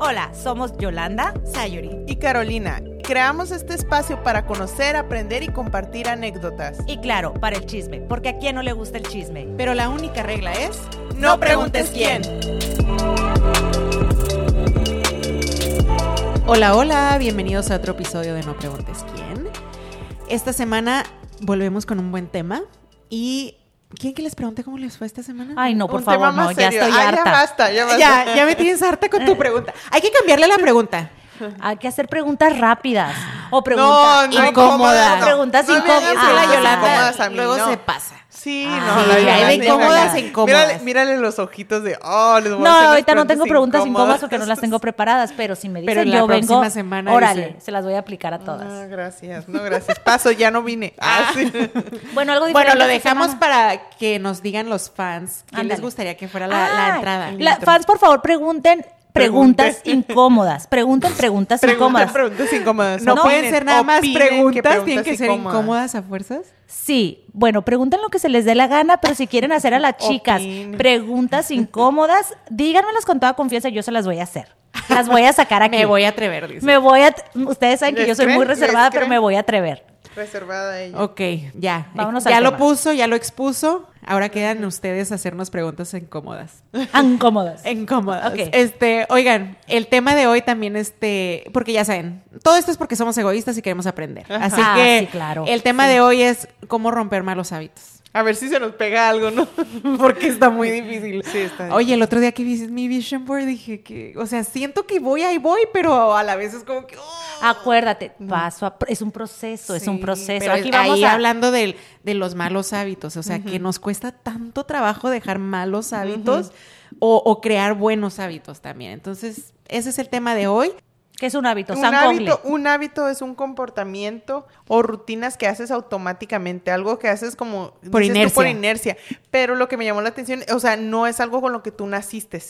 Hola, somos Yolanda, Sayuri y Carolina. Creamos este espacio para conocer, aprender y compartir anécdotas. Y claro, para el chisme, porque a quién no le gusta el chisme. Pero la única regla es, no preguntes quién. Hola, hola, bienvenidos a otro episodio de No preguntes quién. Esta semana volvemos con un buen tema y ¿Quién que les pregunte cómo les fue esta semana? Ay, no, por favor, no, ya estoy harta. Ya basta, ya basta. Ya, ya me tienes harta con tu pregunta. Hay que cambiarle la pregunta. Hay que hacer preguntas rápidas o preguntas no, no, incómodas. Preguntas incómodas. la Yolanda luego se pasa. Sí, ah, no, sí, hay de incómodas e incómodas. Mírale, mírale, los ojitos de, oh, les voy no, a hacer ahorita no tengo preguntas incómodas porque no las tengo preparadas, pero si me dicen pero yo vengo, semana órale, se las voy a aplicar a todas. No, gracias, no, gracias. Paso, ya no vine. Ah, sí. bueno, algo diferente. Bueno, lo dejamos para que nos digan los fans qué les gustaría que fuera la, la entrada. La, fans, por favor, pregunten preguntas incómodas. Pregunten preguntas incómodas. preguntas incómodas. No, pueden ser nada más preguntas, tienen que ser incómodas a fuerzas. Sí, bueno, pregunten lo que se les dé la gana, pero si quieren hacer a las chicas preguntas incómodas, díganmelas con toda confianza, yo se las voy a hacer. Las voy a sacar aquí. me voy a atrever, dice. Me voy a, ustedes saben que yo soy muy reservada, pero me voy a atrever. Reservada ella. Ok, ya. Vámonos ya lo puso, ya lo expuso. Ahora quedan ustedes hacernos preguntas incómodas. Incómodas. incómodas. Okay. Este, oigan, el tema de hoy también, este, porque ya saben, todo esto es porque somos egoístas y queremos aprender. Así ah, que claro. el tema de hoy es cómo romper malos hábitos. A ver si se nos pega algo, ¿no? Porque está muy difícil. Sí, está Oye, el otro día que vi mi vision board dije que, o sea, siento que voy ahí voy, pero a la vez es como que. Oh. Acuérdate, paso es un proceso, es un proceso. Aquí vamos ahí hablando de, los malos hábitos, o sea, que nos cuesta tanto trabajo dejar malos hábitos o, o crear buenos hábitos también. Entonces, ese es el tema de hoy. ¿Qué es un hábito? Un hábito, un hábito es un comportamiento o rutinas que haces automáticamente, algo que haces como por inercia. por inercia. Pero lo que me llamó la atención, o sea, no es algo con lo que tú naciste.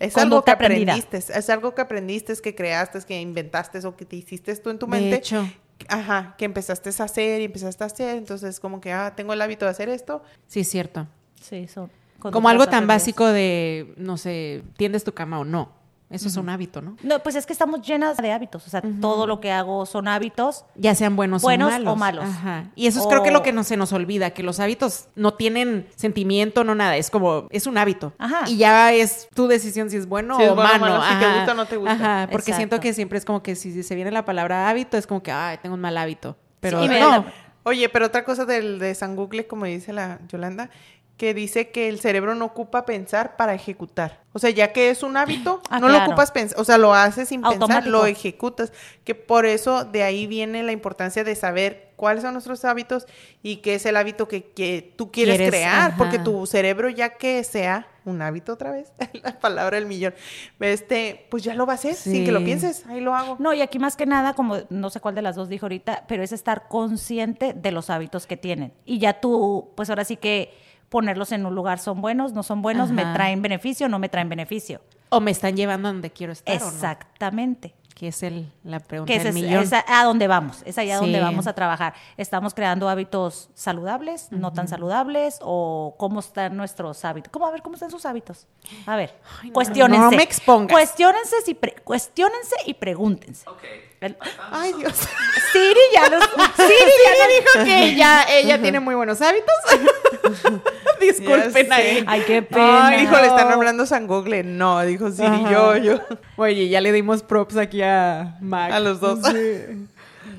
Es algo que aprendiste, es algo que aprendiste, que creaste, que inventaste o que te hiciste tú en tu mente. De hecho. Ajá, que empezaste a hacer y empezaste a hacer, entonces como que, ah, tengo el hábito de hacer esto. Sí, es cierto. Sí, eso. Como algo tan básico de, no sé, tiendes tu cama o no. Eso es un hábito, ¿no? No, pues es que estamos llenas de hábitos. O sea, todo lo que hago son hábitos. Ya sean buenos, buenos o malos. Ajá. Y eso es creo que lo que no se nos olvida, que los hábitos no tienen sentimiento, no nada. Es como, es un hábito. Ajá. Y ya es tu decisión si es bueno o malo. Si te gusta o no te gusta. Ajá. Porque siento que siempre es como que si se viene la palabra hábito, es como que, ay, tengo un mal hábito. Pero no. Oye, pero otra cosa del, de San Google, como dice la Yolanda, que dice que el cerebro no ocupa pensar para ejecutar. O sea, ya que es un hábito, ah, no lo ocupas pensar, o sea, lo haces sin pensar, lo ejecutas. Que por eso de ahí viene la importancia de saber cuáles son nuestros hábitos y qué es el hábito que, que tú quieres, crear, porque tu cerebro ya que sea un hábito otra vez, la palabra del millón, este, pues ya lo va a hacer sin que lo pienses, ahí lo hago. No, y aquí más que nada, como no sé cuál de las dos dijo ahorita, pero es estar consciente de los hábitos que tienen. Y ya tú, pues ahora sí que ponerlos en un lugar. ¿Son buenos? ¿No son buenos? ¿Me traen beneficio? ¿No me traen beneficio? O me están llevando a donde quiero estar. Exactamente. Que es el, la pregunta que del millón. Es a, dónde vamos, es allá donde vamos a trabajar. ¿Estamos creando hábitos saludables, no tan saludables? ¿O cómo están nuestros hábitos? ¿Cómo, a ver, cómo están sus hábitos? A ver, cuestionense. No, me expongas. Cuestionense, y cuestionense y pregúntense. Ay, Dios. Siri ya nos... Siri ya dijo que ella, ella tiene muy buenos hábitos. Disculpen ahí. Ay, qué pena. Ay, hijo, le están hablando San Google. No, dijo Siri, yo, yo. Oye, ya le dimos props aquí a Mac. A los dos.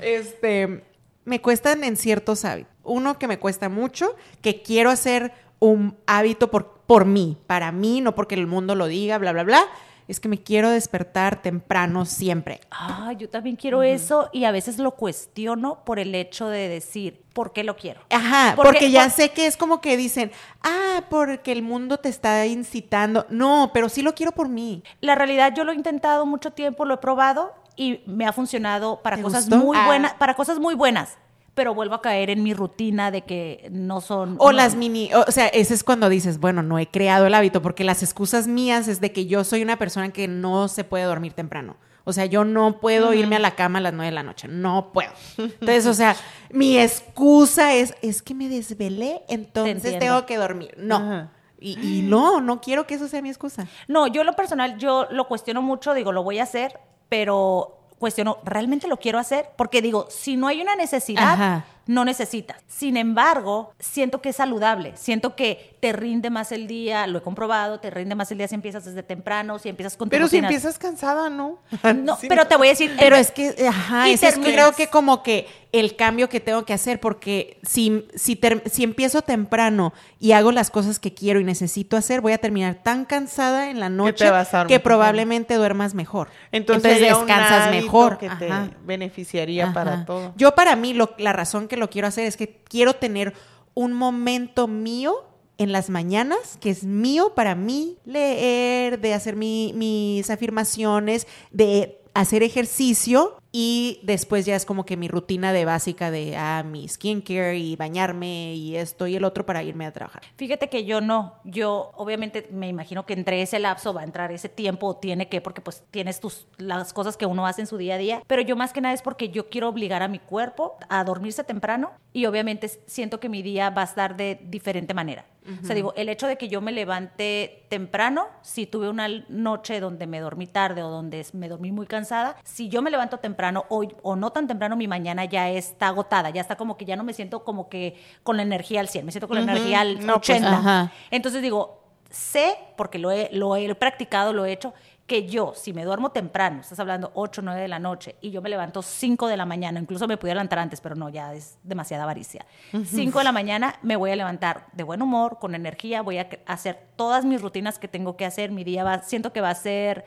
Este, me cuestan en ciertos hábitos. Uno que me cuesta mucho, que quiero hacer un hábito por, por mí, para mí, no porque el mundo lo diga, bla, bla, bla es que me quiero despertar temprano siempre. Ah, yo también quiero eso y a veces lo cuestiono por el hecho de decir, ¿por qué lo quiero? Ajá, porque, ya sé que es como que dicen, ah, porque el mundo te está incitando. No, pero sí lo quiero por mí. La realidad yo lo he intentado mucho tiempo, lo he probado y me ha funcionado para cosas muy buenas, para cosas muy buenas pero vuelvo a caer en mi rutina de que no son... O las mini, o sea, ese es cuando dices, bueno, no he creado el hábito, porque las excusas mías es de que yo soy una persona que no se puede dormir temprano. O sea, yo no puedo irme a la cama a las nueve de la noche, no puedo. Entonces, o sea, mi excusa es, es que me desvelé, entonces tengo que dormir. No. Y, no, no quiero que eso sea mi excusa. No, yo lo personal, yo lo cuestiono mucho, digo, lo voy a hacer, pero cuestiono, ¿realmente lo quiero hacer? Porque digo, si no hay una necesidad, no necesitas. Sin embargo, siento que es saludable, siento que te rinde más el día, lo he comprobado, te rinde más el día si empiezas desde temprano, si empiezas con Pero si empiezas cansada, ¿no? No, pero te voy a decir, pero es que, ajá, es creo que como que el cambio que tengo que hacer, porque si, si, si empiezo temprano y hago las cosas que quiero y necesito hacer, voy a terminar tan cansada en la noche que, probablemente duermas mejor. Entonces, descansas mejor. Que te beneficiaría para todo. Yo para mí, lo, la razón que lo quiero hacer es que quiero tener un momento mío en las mañanas, que es mío para mí, leer, de hacer mis afirmaciones, de hacer ejercicio y después ya es como que mi rutina de básica de ah, mi skincare y bañarme y esto y el otro para irme a trabajar. Fíjate que yo no, yo obviamente me imagino que entre ese lapso va a entrar ese tiempo, tiene que, porque pues tienes tus, las cosas que uno hace en su día a día, pero yo más que nada es porque yo quiero obligar a mi cuerpo a dormirse temprano y obviamente siento que mi día va a estar de diferente manera. O sea, digo, el hecho de que yo me levante temprano, si tuve una noche donde me dormí tarde o donde me dormí muy cansada, si yo me levanto temprano, o, no tan temprano, mi mañana ya está agotada, ya está como que ya no me siento como que con la energía al 100, me siento con la energía al 80. Pues, Entonces digo, sé, porque lo he, lo he practicado, lo he hecho, que yo, si me duermo temprano, estás hablando 8 o 9 de la noche, y yo me levanto 5 de la mañana, incluso me pudiera levantar antes, pero no, ya es demasiada avaricia. 5 de la mañana me voy a levantar de buen humor, con energía, voy a hacer todas mis rutinas que tengo que hacer, mi día va, siento que va a ser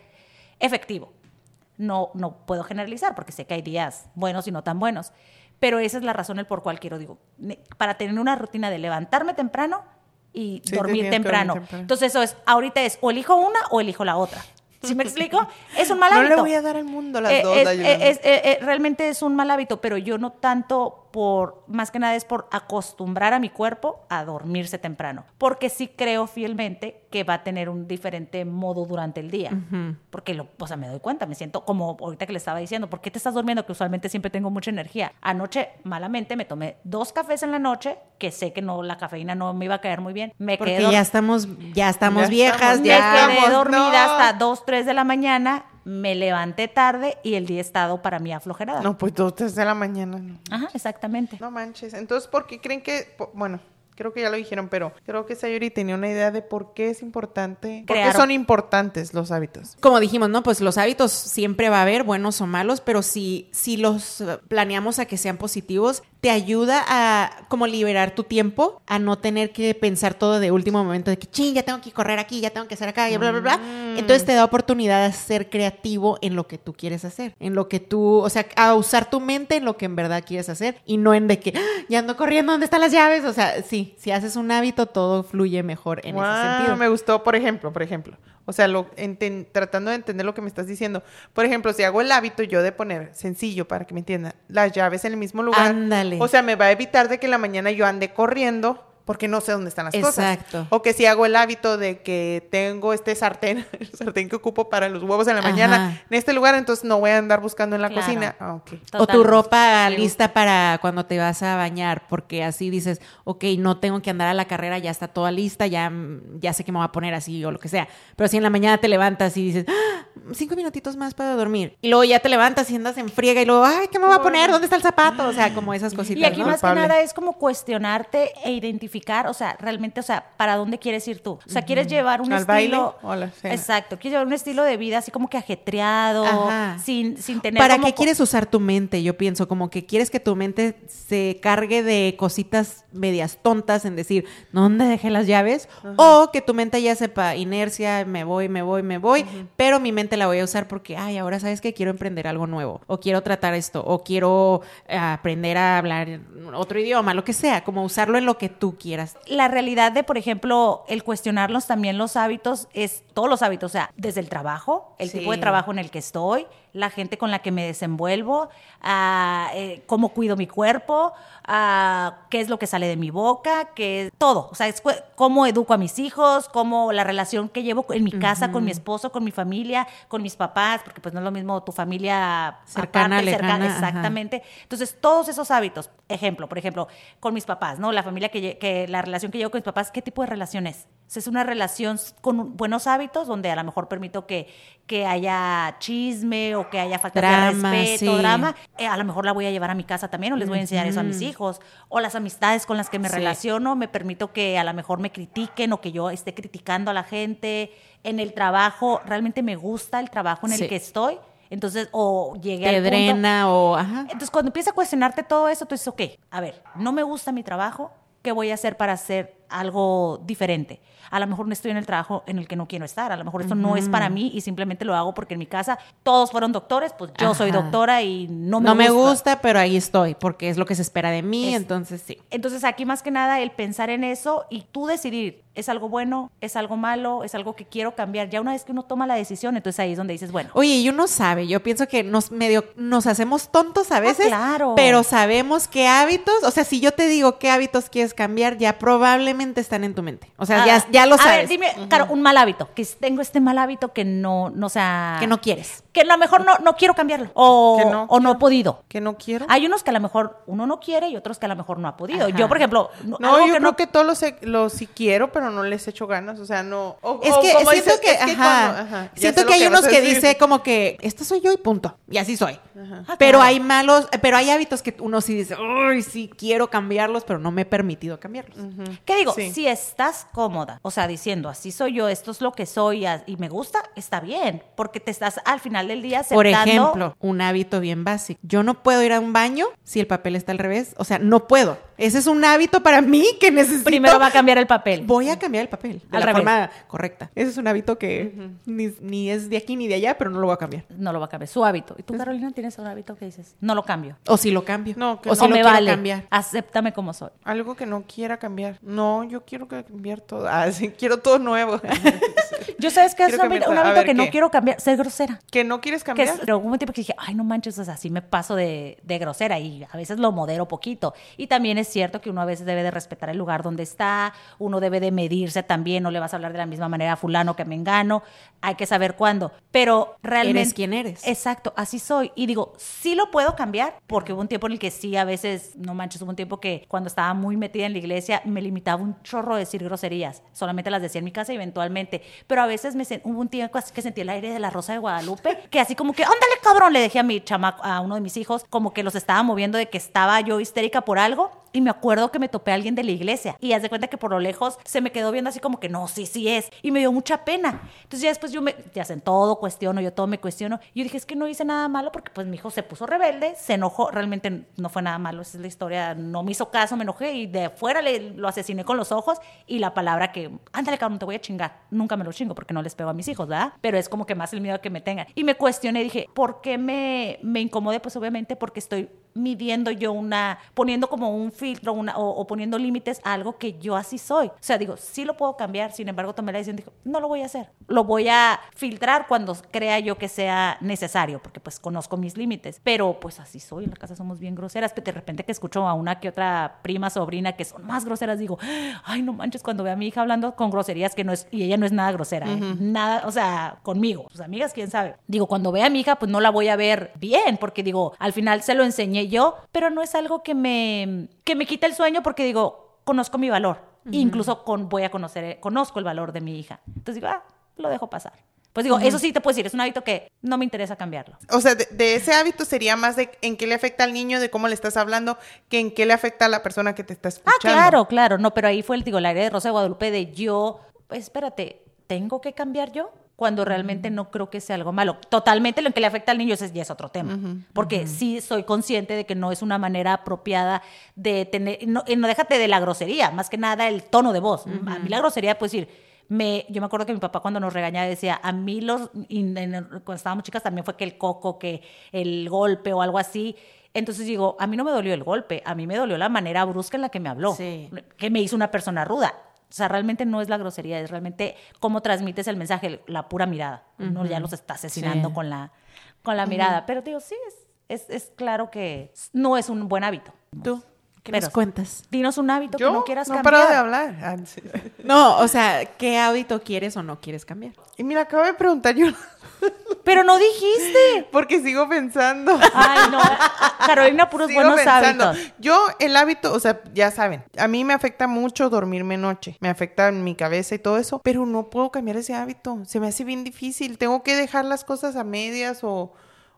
efectivo no, no puedo generalizar porque sé que hay días buenos y no tan buenos. Pero esa es la razón el por cual quiero, digo, para tener una rutina de levantarme temprano y dormir temprano. Entonces eso es, ahorita es o elijo una o elijo la otra. ¿Sí me explico? Es un mal hábito. No le voy a dar al mundo las eh, dos. Eh, eh, realmente es un mal hábito, pero yo no tanto por, más que nada es por acostumbrar a mi cuerpo a dormirse temprano, porque sí creo fielmente que va a tener un diferente modo durante el día, porque lo, o sea, me doy cuenta, me siento como ahorita que le estaba diciendo, ¿por qué te estás durmiendo? Que usualmente siempre tengo mucha energía. Anoche, malamente, me tomé dos cafés en la noche, que sé que no, la cafeína no me iba a caer muy bien. Me porque quedé ya estamos, ya estamos viejas, ya. Me quedé dormida hasta dos, tres de la mañana me levanté tarde y el día estado para mí aflojerada. No, pues dos, tres de la mañana. Ajá, exactamente. No manches. Entonces, ¿por qué creen que, bueno, creo que ya lo dijeron, pero creo que Sayuri tenía una idea de por qué es importante, por qué son importantes los hábitos. Como dijimos, ¿no? Pues los hábitos siempre va a haber, buenos o malos, pero si, si los planeamos a que sean positivos, te ayuda a como liberar tu tiempo, a no tener que pensar todo de último momento, de que, ching, ya tengo que correr aquí, ya tengo que hacer acá, y bla, bla, bla. Mm. Entonces te da oportunidad de ser creativo en lo que tú quieres hacer, en lo que tú, o sea, a usar tu mente en lo que en verdad quieres hacer y no en de que, ah, ya ando corriendo, ¿dónde están las llaves? O sea, sí, si haces un hábito, todo fluye mejor en ese sentido. Me gustó, por ejemplo, por ejemplo, o sea, lo, tratando de entender lo que me estás diciendo. Por ejemplo, si hago el hábito yo de poner, sencillo para que me entiendan, las llaves en el mismo lugar. Ándale. O sea, me va a evitar de que en la mañana yo ande corriendo porque no sé dónde están las cosas. Exacto. O que si hago el hábito de que tengo este sartén, el sartén que ocupo para los huevos en la mañana, en este lugar, entonces no voy a andar buscando en la cocina. Ah, o tu ropa lista para cuando te vas a bañar, porque así dices, ok, no tengo que andar a la carrera, ya está toda lista, ya, ya sé que me voy a poner así o lo que sea. Pero si en la mañana te levantas y dices, ¡Ah! cinco minutitos más para dormir. Y luego ya te levantas y andas en friega y luego, ay, ¿qué me voy a poner? ¿Dónde está el zapato? O sea, como esas cositas. Y aquí más que nada es como cuestionarte e identificar o sea, realmente, o sea, ¿para dónde quieres ir tú? O sea, ¿quieres llevar un estilo... Baile exacto, ¿quieres llevar un estilo de vida así como que ajetreado, sin, sin tener... ¿Para qué quieres usar tu mente? Yo pienso, como que quieres que tu mente se cargue de cositas medias tontas en decir, ¿dónde dejé las llaves? O que tu mente ya sepa, inercia, me voy, me voy, me voy, pero mi mente la voy a usar porque, ay, ahora sabes que quiero emprender algo nuevo, o quiero tratar esto, o quiero eh, aprender a hablar otro idioma, lo que sea, como usarlo en lo que tú quieres la realidad de, por ejemplo, el cuestionarlos también los hábitos es todos los hábitos, o sea, desde el trabajo, el tipo de trabajo en el que estoy, la gente con la que me desenvuelvo, a, eh, cómo cuido mi cuerpo, a, qué es lo que sale de mi boca, qué es todo. O sea, es cómo educo a mis hijos, cómo la relación que llevo en mi casa, con mi esposo, con mi familia, con mis papás, porque pues no es lo mismo tu familia cercana, cercana exactamente. Entonces, todos esos hábitos, ejemplo, por ejemplo, con mis papás, ¿no? La familia que, que la relación que llevo con mis papás, ¿qué tipo de relación es? Es una relación con buenos hábitos donde a lo mejor permito que, que haya chisme o que haya falta de respeto, drama. Eh, a lo mejor la voy a llevar a mi casa también o les voy a enseñar eso a mis hijos. O las amistades con las que me relaciono, me permito que a lo mejor me critiquen o que yo esté criticando a la gente. En el trabajo, realmente me gusta el trabajo en el que estoy. Entonces, o llegué Te drena o... Ajá. Entonces, cuando empieza a cuestionarte todo eso, tú dices, ok, a ver, no me gusta mi trabajo, ¿qué voy a hacer para hacer algo diferente? A lo mejor no estoy en el trabajo en el que no quiero estar, a lo mejor esto no es para mí y simplemente lo hago porque en mi casa todos fueron doctores, pues yo soy doctora y no me no gusta. me gusta, pero ahí estoy porque es lo que se espera de mí, entonces sí. Entonces aquí más que nada el pensar en eso y tú decidir, ¿es algo bueno? ¿Es algo malo? ¿Es algo que quiero cambiar? Ya una vez que uno toma la decisión, entonces ahí es donde dices, bueno. Oye, y uno sabe, yo pienso que nos medio, nos hacemos tontos a veces, claro. pero sabemos qué hábitos, o sea, si yo te digo qué hábitos quieres cambiar, ya probablemente están en tu mente. O sea, ya, ah, ya lo sabes. A ver, dime, claro, un mal hábito, que tengo este mal hábito que no, no sea... Que no quieres. Que a lo mejor no, no quiero cambiarlo. O no, o no he podido. Que no quiero. Hay unos que a lo mejor uno no quiere y otros que a lo mejor no ha podido. Yo, por ejemplo... No, yo creo que todos los, los sí quiero, pero no les echo ganas. O sea, no... es que siento que... ajá, siento que hay unos que dice como que, esto soy yo y punto. Y así soy. Ah, pero hay malos... Pero hay hábitos que uno sí dice, uy, sí quiero cambiarlos, pero no me he permitido cambiarlos. ¿Qué digo? Si estás cómoda, o sea, diciendo, así soy yo, esto es lo que soy y me gusta, está bien, porque te estás al final del día aceptando... Por ejemplo, un hábito bien básico. Yo no puedo ir a un baño si el papel está al revés, o sea, no puedo. Ese es un hábito para mí que necesito. Primero va a cambiar el papel. Voy a cambiar el papel de la forma correcta. Ese es un hábito que ni, es de aquí ni de allá, pero no lo voy a cambiar. No lo va a cambiar, su hábito. ¿Y tú, Carolina, tienes un hábito que dices? No lo cambio. O si lo cambio. No, que o si lo me vale. cambiar. Acéptame como soy. Algo que no quiera cambiar. No, yo quiero cambiar todo. Ah, quiero todo nuevo. yo sabes que es un, hábito, que no quiero cambiar, ser grosera. Que no quieres cambiar. Que pero hubo un tiempo que dije, ay, no manches, o sea, así me paso de, de grosera y a veces lo modero poquito. Y también es cierto que uno a veces debe de respetar el lugar donde está, uno debe de medirse también, no le vas a hablar de la misma manera a fulano que me engano, hay que saber cuándo, pero realmente... Eres quien eres. Exacto, así soy. Y digo, sí lo puedo cambiar, porque hubo un tiempo en el que sí, a veces, no manches, hubo un tiempo que cuando estaba muy metida en la iglesia, me limitaba un chorro de decir groserías, solamente las decía en mi casa eventualmente, pero a veces me hubo un tiempo así que sentí el aire de la Rosa de Guadalupe, que así como que, ándale cabrón, le dejé a mi chamaco, a uno de mis hijos, como que los estaba moviendo de que estaba yo histérica por algo, y me acuerdo que me topé a alguien de la iglesia y haz de cuenta que por lo lejos se me quedó viendo así como que no, sí, sí es. Y me dio mucha pena. Entonces ya después yo me, ya hacen todo cuestiono, yo todo me cuestiono. Y yo dije, es que no hice nada malo porque pues mi hijo se puso rebelde, se enojó, realmente no fue nada malo, esa es la historia, no me hizo caso, me enojé y de fuera le, lo asesiné con los ojos y la palabra que, ándale cabrón, te voy a chingar. Nunca me lo chingo porque no les pego a mis hijos, ¿verdad? Pero es como que más el miedo que me tengan. Y me cuestioné, dije, ¿por qué me, me incomodé? Pues obviamente porque estoy midiendo yo una, poniendo como un filtro una, o, poniendo límites a algo que yo así soy. O sea, digo, sí lo puedo cambiar, sin embargo tomé la decisión, dijo, no lo voy a hacer. Lo voy a filtrar cuando crea yo que sea necesario, porque pues conozco mis límites. Pero pues así soy, en la casa somos bien groseras, pero de repente que escucho a una que otra prima, sobrina que son más groseras, digo, ay, no manches, cuando veo a mi hija hablando con groserías que no es, y ella no es nada grosera, ¿eh? nada, o sea, conmigo, sus amigas, quién sabe. Digo, cuando vea a mi hija, pues no la voy a ver bien, porque digo, al final se lo enseñé yo, pero no es algo que me, que me quita el sueño porque digo, conozco mi valor. Incluso con, voy a conocer, conozco el valor de mi hija. Entonces digo, ah, lo dejo pasar. Pues digo, eso sí te puedo decir, es un hábito que no me interesa cambiarlo. O sea, de, ese hábito sería más de en qué le afecta al niño, de cómo le estás hablando, que en qué le afecta a la persona que te está escuchando. Ah, claro, claro. No, pero ahí fue el, digo, el aire de Rosa de Guadalupe de yo, pues espérate, ¿tengo que cambiar yo? Cuando realmente no creo que sea algo malo. Totalmente lo que le afecta al niño es, ya es otro tema, porque sí soy consciente de que no es una manera apropiada de tener, no, no déjate de la grosería, más que nada el tono de voz. A mí la grosería puede decir, me, yo me acuerdo que mi papá cuando nos regañaba decía, a mí los, cuando estábamos chicas también fue que el coco, que el golpe o algo así. Entonces digo, a mí no me dolió el golpe, a mí me dolió la manera brusca en la que me habló, que me hizo una persona ruda. O sea, realmente no es la grosería, es realmente cómo transmites el mensaje, la pura mirada. Uno ya los está asesinando con la, con la mirada. Pero digo, sí, es, es, es, claro que no es un buen hábito. ¿Tú? ¿Qué nos cuentas? Dinos un hábito que no quieras no cambiar. No de hablar. Ah, no, o sea, ¿qué hábito quieres o no quieres cambiar? Y mira, acabo de preguntar yo Pero no dijiste. Porque sigo pensando. Ay, no. Carolina, puros buenos hábitos. Yo, el hábito, o sea, ya saben, a mí me afecta mucho dormirme noche. Me afecta mi cabeza y todo eso, pero no puedo cambiar ese hábito. Se me hace bien difícil. Tengo que dejar las cosas a medias o,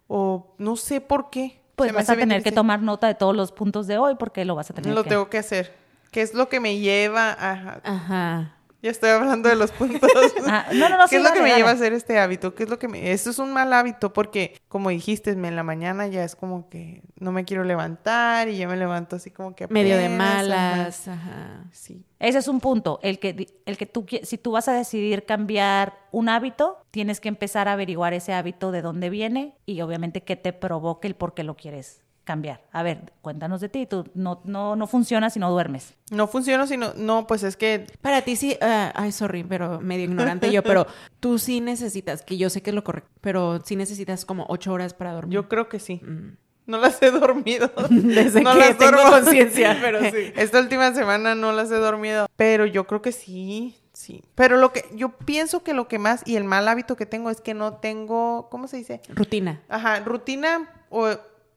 o no sé por qué. Pues vas a tener que tomar nota de todos los puntos de hoy porque lo vas a tener lo que... tengo que hacer. ¿Qué es lo que me lleva a... Ajá. Ya estoy hablando de los puntos. Ah, no, no, no. ¿Qué es lo que me lleva a hacer este hábito? ¿Qué es lo que me... Esto es un mal hábito porque, como dijiste, en la mañana ya es como que no me quiero levantar y ya me levanto así como que... Medio de malas. Ajá. Sí. Ese es un punto. El que, el que tú, si tú vas a decidir cambiar un hábito, tienes que empezar a averiguar ese hábito de dónde viene y obviamente qué te provoque el por qué lo quieres cambiar. A ver, cuéntanos de ti. Tú no, no, no funciona si no duermes. No funciona si no, no, pues es que... Para ti sí, uh, ay, sorry, pero medio ignorante yo, pero tú sí necesitas, que yo sé que es lo correcto, pero sí necesitas como ocho horas para dormir. Yo creo que sí. Mm. No las he dormido. Desde no que las tengo conciencia, pero sí. Esta última semana no las he dormido, pero yo creo que sí, sí. Pero lo que yo pienso que lo que más y el mal hábito que tengo es que no tengo, ¿cómo se dice? Rutina. Ajá, rutina o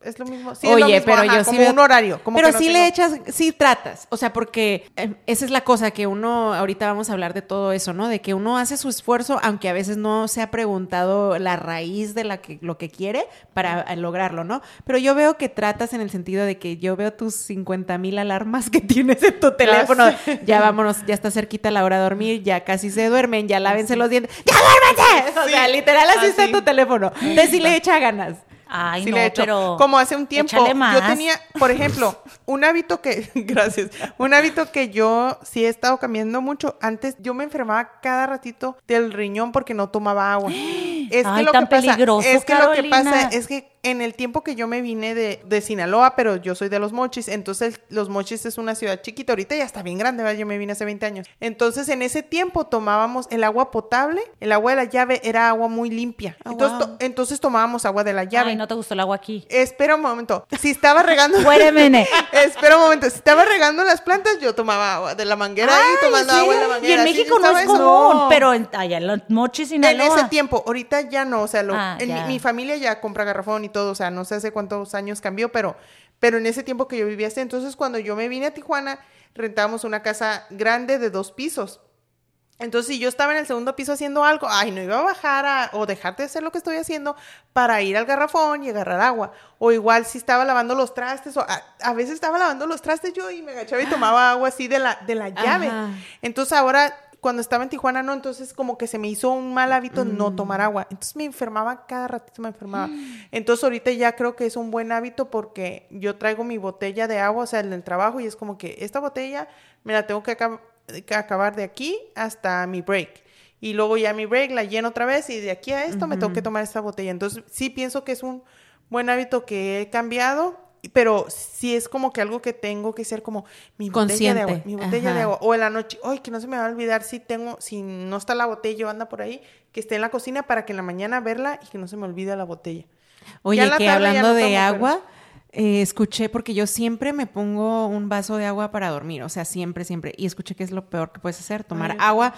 es lo mismo. Sí, Oye, pero yo como un horario. pero sí le echas, sí tratas. O sea, porque em, esa es la cosa que uno, ahorita vamos a hablar de todo eso, ¿no? De que uno hace su esfuerzo, aunque a veces no se ha preguntado la raíz de la que, lo que quiere para eh, lograrlo, ¿no? Pero yo veo que tratas en el sentido de que yo veo tus 50 mil alarmas que tienes en tu teléfono. Ya, vámonos, ya está cerquita la hora de dormir, ya casi se duermen, ya lávense los dientes. ¡Ya duérmense! O sea, literal así está tu teléfono. Entonces sí le echa ganas. Ay, no, pero como hace un tiempo yo tenía, por ejemplo, un hábito que gracias, un hábito que yo sí he estado cambiando mucho. Antes yo me enfermaba cada ratito del riñón porque no tomaba agua. Es que lo que pasa, es que lo que pasa es que en el tiempo que yo me vine de, de, Sinaloa, pero yo soy de Los Mochis, entonces Los Mochis es una ciudad chiquita, ahorita ya está bien grande, ¿verdad? yo me vine hace 20 años. Entonces en ese tiempo tomábamos el agua potable, el agua de la llave era agua muy limpia. Oh, entonces, entonces tomábamos agua de la llave. Ay, no te gustó el agua aquí. Espera un momento, si estaba regando... Espera un momento, si estaba regando las plantas, yo tomaba agua de la manguera y tomando agua de la manguera. Y en México no es común, pero allá en Los Mochis, Sinaloa. En ese tiempo, ahorita ya no, o sea, ah, en mi, familia ya compra garrafón y todo, o sea, no sé hace cuántos años cambió, pero, pero en ese tiempo que yo vivía así, entonces cuando yo me vine a Tijuana, rentábamos una casa grande de dos pisos. Entonces, si yo estaba en el segundo piso haciendo algo, ay, no iba a bajar a, o dejar de hacer lo que estoy haciendo para ir al garrafón y agarrar agua. O igual si estaba lavando los trastes, o a, veces estaba lavando los trastes yo y me agachaba y tomaba agua así de la, de la llave. Entonces ahora cuando estaba en Tijuana no, entonces como que se me hizo un mal hábito no mm. tomar agua. Entonces me enfermaba, cada ratito me enfermaba. Entonces ahorita ya creo que es un buen hábito porque yo traigo mi botella de agua, o sea, en el trabajo y es como que esta botella me la tengo que, acabar de aquí hasta mi break. Y luego ya mi break la lleno otra vez y de aquí a esto me tengo que tomar esta botella. Entonces sí pienso que es un buen hábito que he cambiado pero sí es como que algo que tengo que ser como mi botella de agua, mi botella de agua. O en la noche, ay, que no se me va a olvidar si tengo, si no está la botella o anda por ahí, que esté en la cocina para que en la mañana verla y que no se me olvide la botella. Oye, que hablando de agua, eh, escuché, porque yo siempre me pongo un vaso de agua para dormir, o sea, siempre, siempre. Y escuché que es lo peor que puedes hacer, tomar agua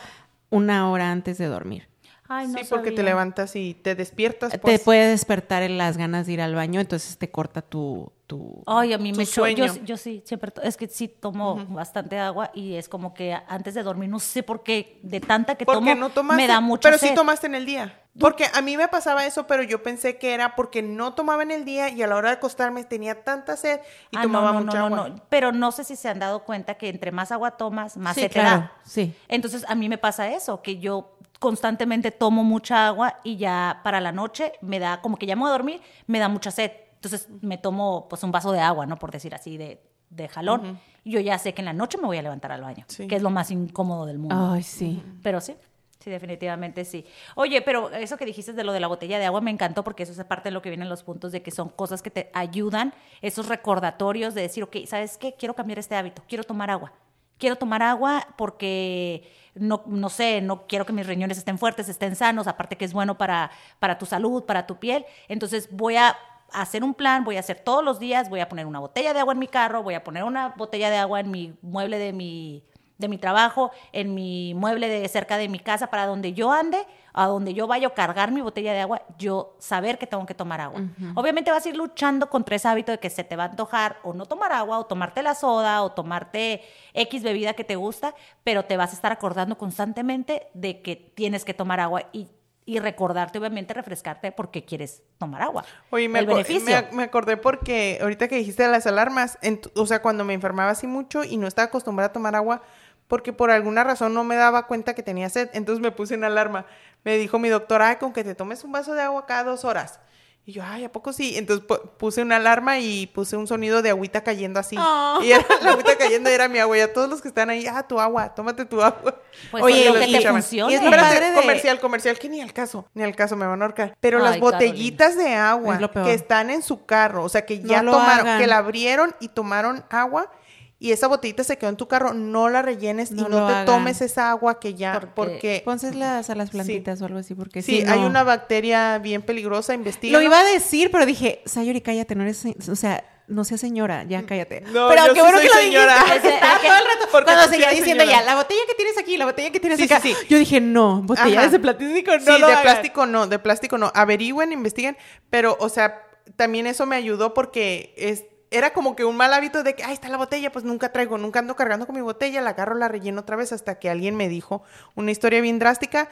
una hora antes de dormir sí, porque te levantas y te despiertas. Te pues. puede despertar en las ganas de ir al baño, entonces te corta tu, tu Ay, a mí me sueño. Yo, yo, sí, siempre, es que sí tomo bastante agua y es como que antes de dormir, no sé por qué, de tanta que tomo, no me da mucho Pero sí tomaste en el día. Porque a mí me pasaba eso, pero yo pensé que era porque no tomaba en el día y a la hora de acostarme tenía tanta sed y ah, tomaba no, no, mucha agua. No, pero no sé si se han dado cuenta que entre más agua tomas, más se te da. Sí. Entonces a mí me pasa eso, que yo constantemente tomo mucha agua y ya para la noche me da, como que ya me voy a dormir, me da mucha sed. Entonces me tomo pues un vaso de agua, ¿no? Por decir así, de, de jalón. Y yo ya sé que en la noche me voy a levantar al baño, que es lo más incómodo del mundo. Ay, sí. Pero sí. Sí, definitivamente sí. Oye, pero eso que dijiste de lo de la botella de agua me encantó porque eso es parte de lo que vienen los puntos de que son cosas que te ayudan, esos recordatorios de decir, ok, ¿sabes qué? Quiero cambiar este hábito, quiero tomar agua. Quiero tomar agua porque no, no sé, no quiero que mis riñones estén fuertes, estén sanos, aparte que es bueno para, para tu salud, para tu piel. Entonces voy a hacer un plan, voy a hacer todos los días, voy a poner una botella de agua en mi carro, voy a poner una botella de agua en mi mueble de mi, de mi trabajo, en mi mueble de cerca de mi casa, para donde yo ande, a donde yo vaya a cargar mi botella de agua, yo saber que tengo que tomar agua. Obviamente vas a ir luchando contra ese hábito de que se te va a antojar o no tomar agua, o tomarte la soda, o tomarte X bebida que te gusta, pero te vas a estar acordando constantemente de que tienes que tomar agua y y recordarte, obviamente, refrescarte porque quieres tomar agua. Oye, me, me, acordé porque ahorita que dijiste de las alarmas, o sea, cuando me enfermaba así mucho y no estaba acostumbrada a tomar agua, porque por alguna razón no me daba cuenta que tenía sed, entonces me puse en alarma. Me dijo mi doctora, con que te tomes un vaso de agua cada dos horas. Y yo, ay, ¿a poco sí? Entonces puse una alarma y puse un sonido de agüita cayendo así. Ah. Y era, la agüita cayendo era mi agua. Y a todos los que están ahí, ah, tu agua, tómate tu agua. Pues Oye, que te. Y es Espérate, comercial, comercial, que ni al caso, ni al caso, me van a ahorcar. Pero las botellitas de agua que están en su carro, o sea, que ya tomaron, que la abrieron y tomaron agua y esa botellita se quedó en tu carro, no la rellenes y no te tomes esa agua que ya, porque... porque... a las plantitas o algo así, porque sí. hay una bacteria bien peligrosa, investiga. Lo iba a decir, pero dije, Sayori, cállate, no eres... O sea, no seas señora, ya cállate. No, pero qué bueno que lo señora. dijiste. todo el rato cuando seguía diciendo ya, la botella que tienes aquí, la botella que tienes acá. Yo dije, no, botella de plástico no. Sí, de plástico no, de plástico no. Averigüen, investiguen, pero, o sea, también eso me ayudó porque es era como que un mal hábito de que, ahí está la botella, pues nunca traigo, nunca ando cargando con mi botella, la agarro, la relleno otra vez hasta que alguien me dijo una historia bien drástica.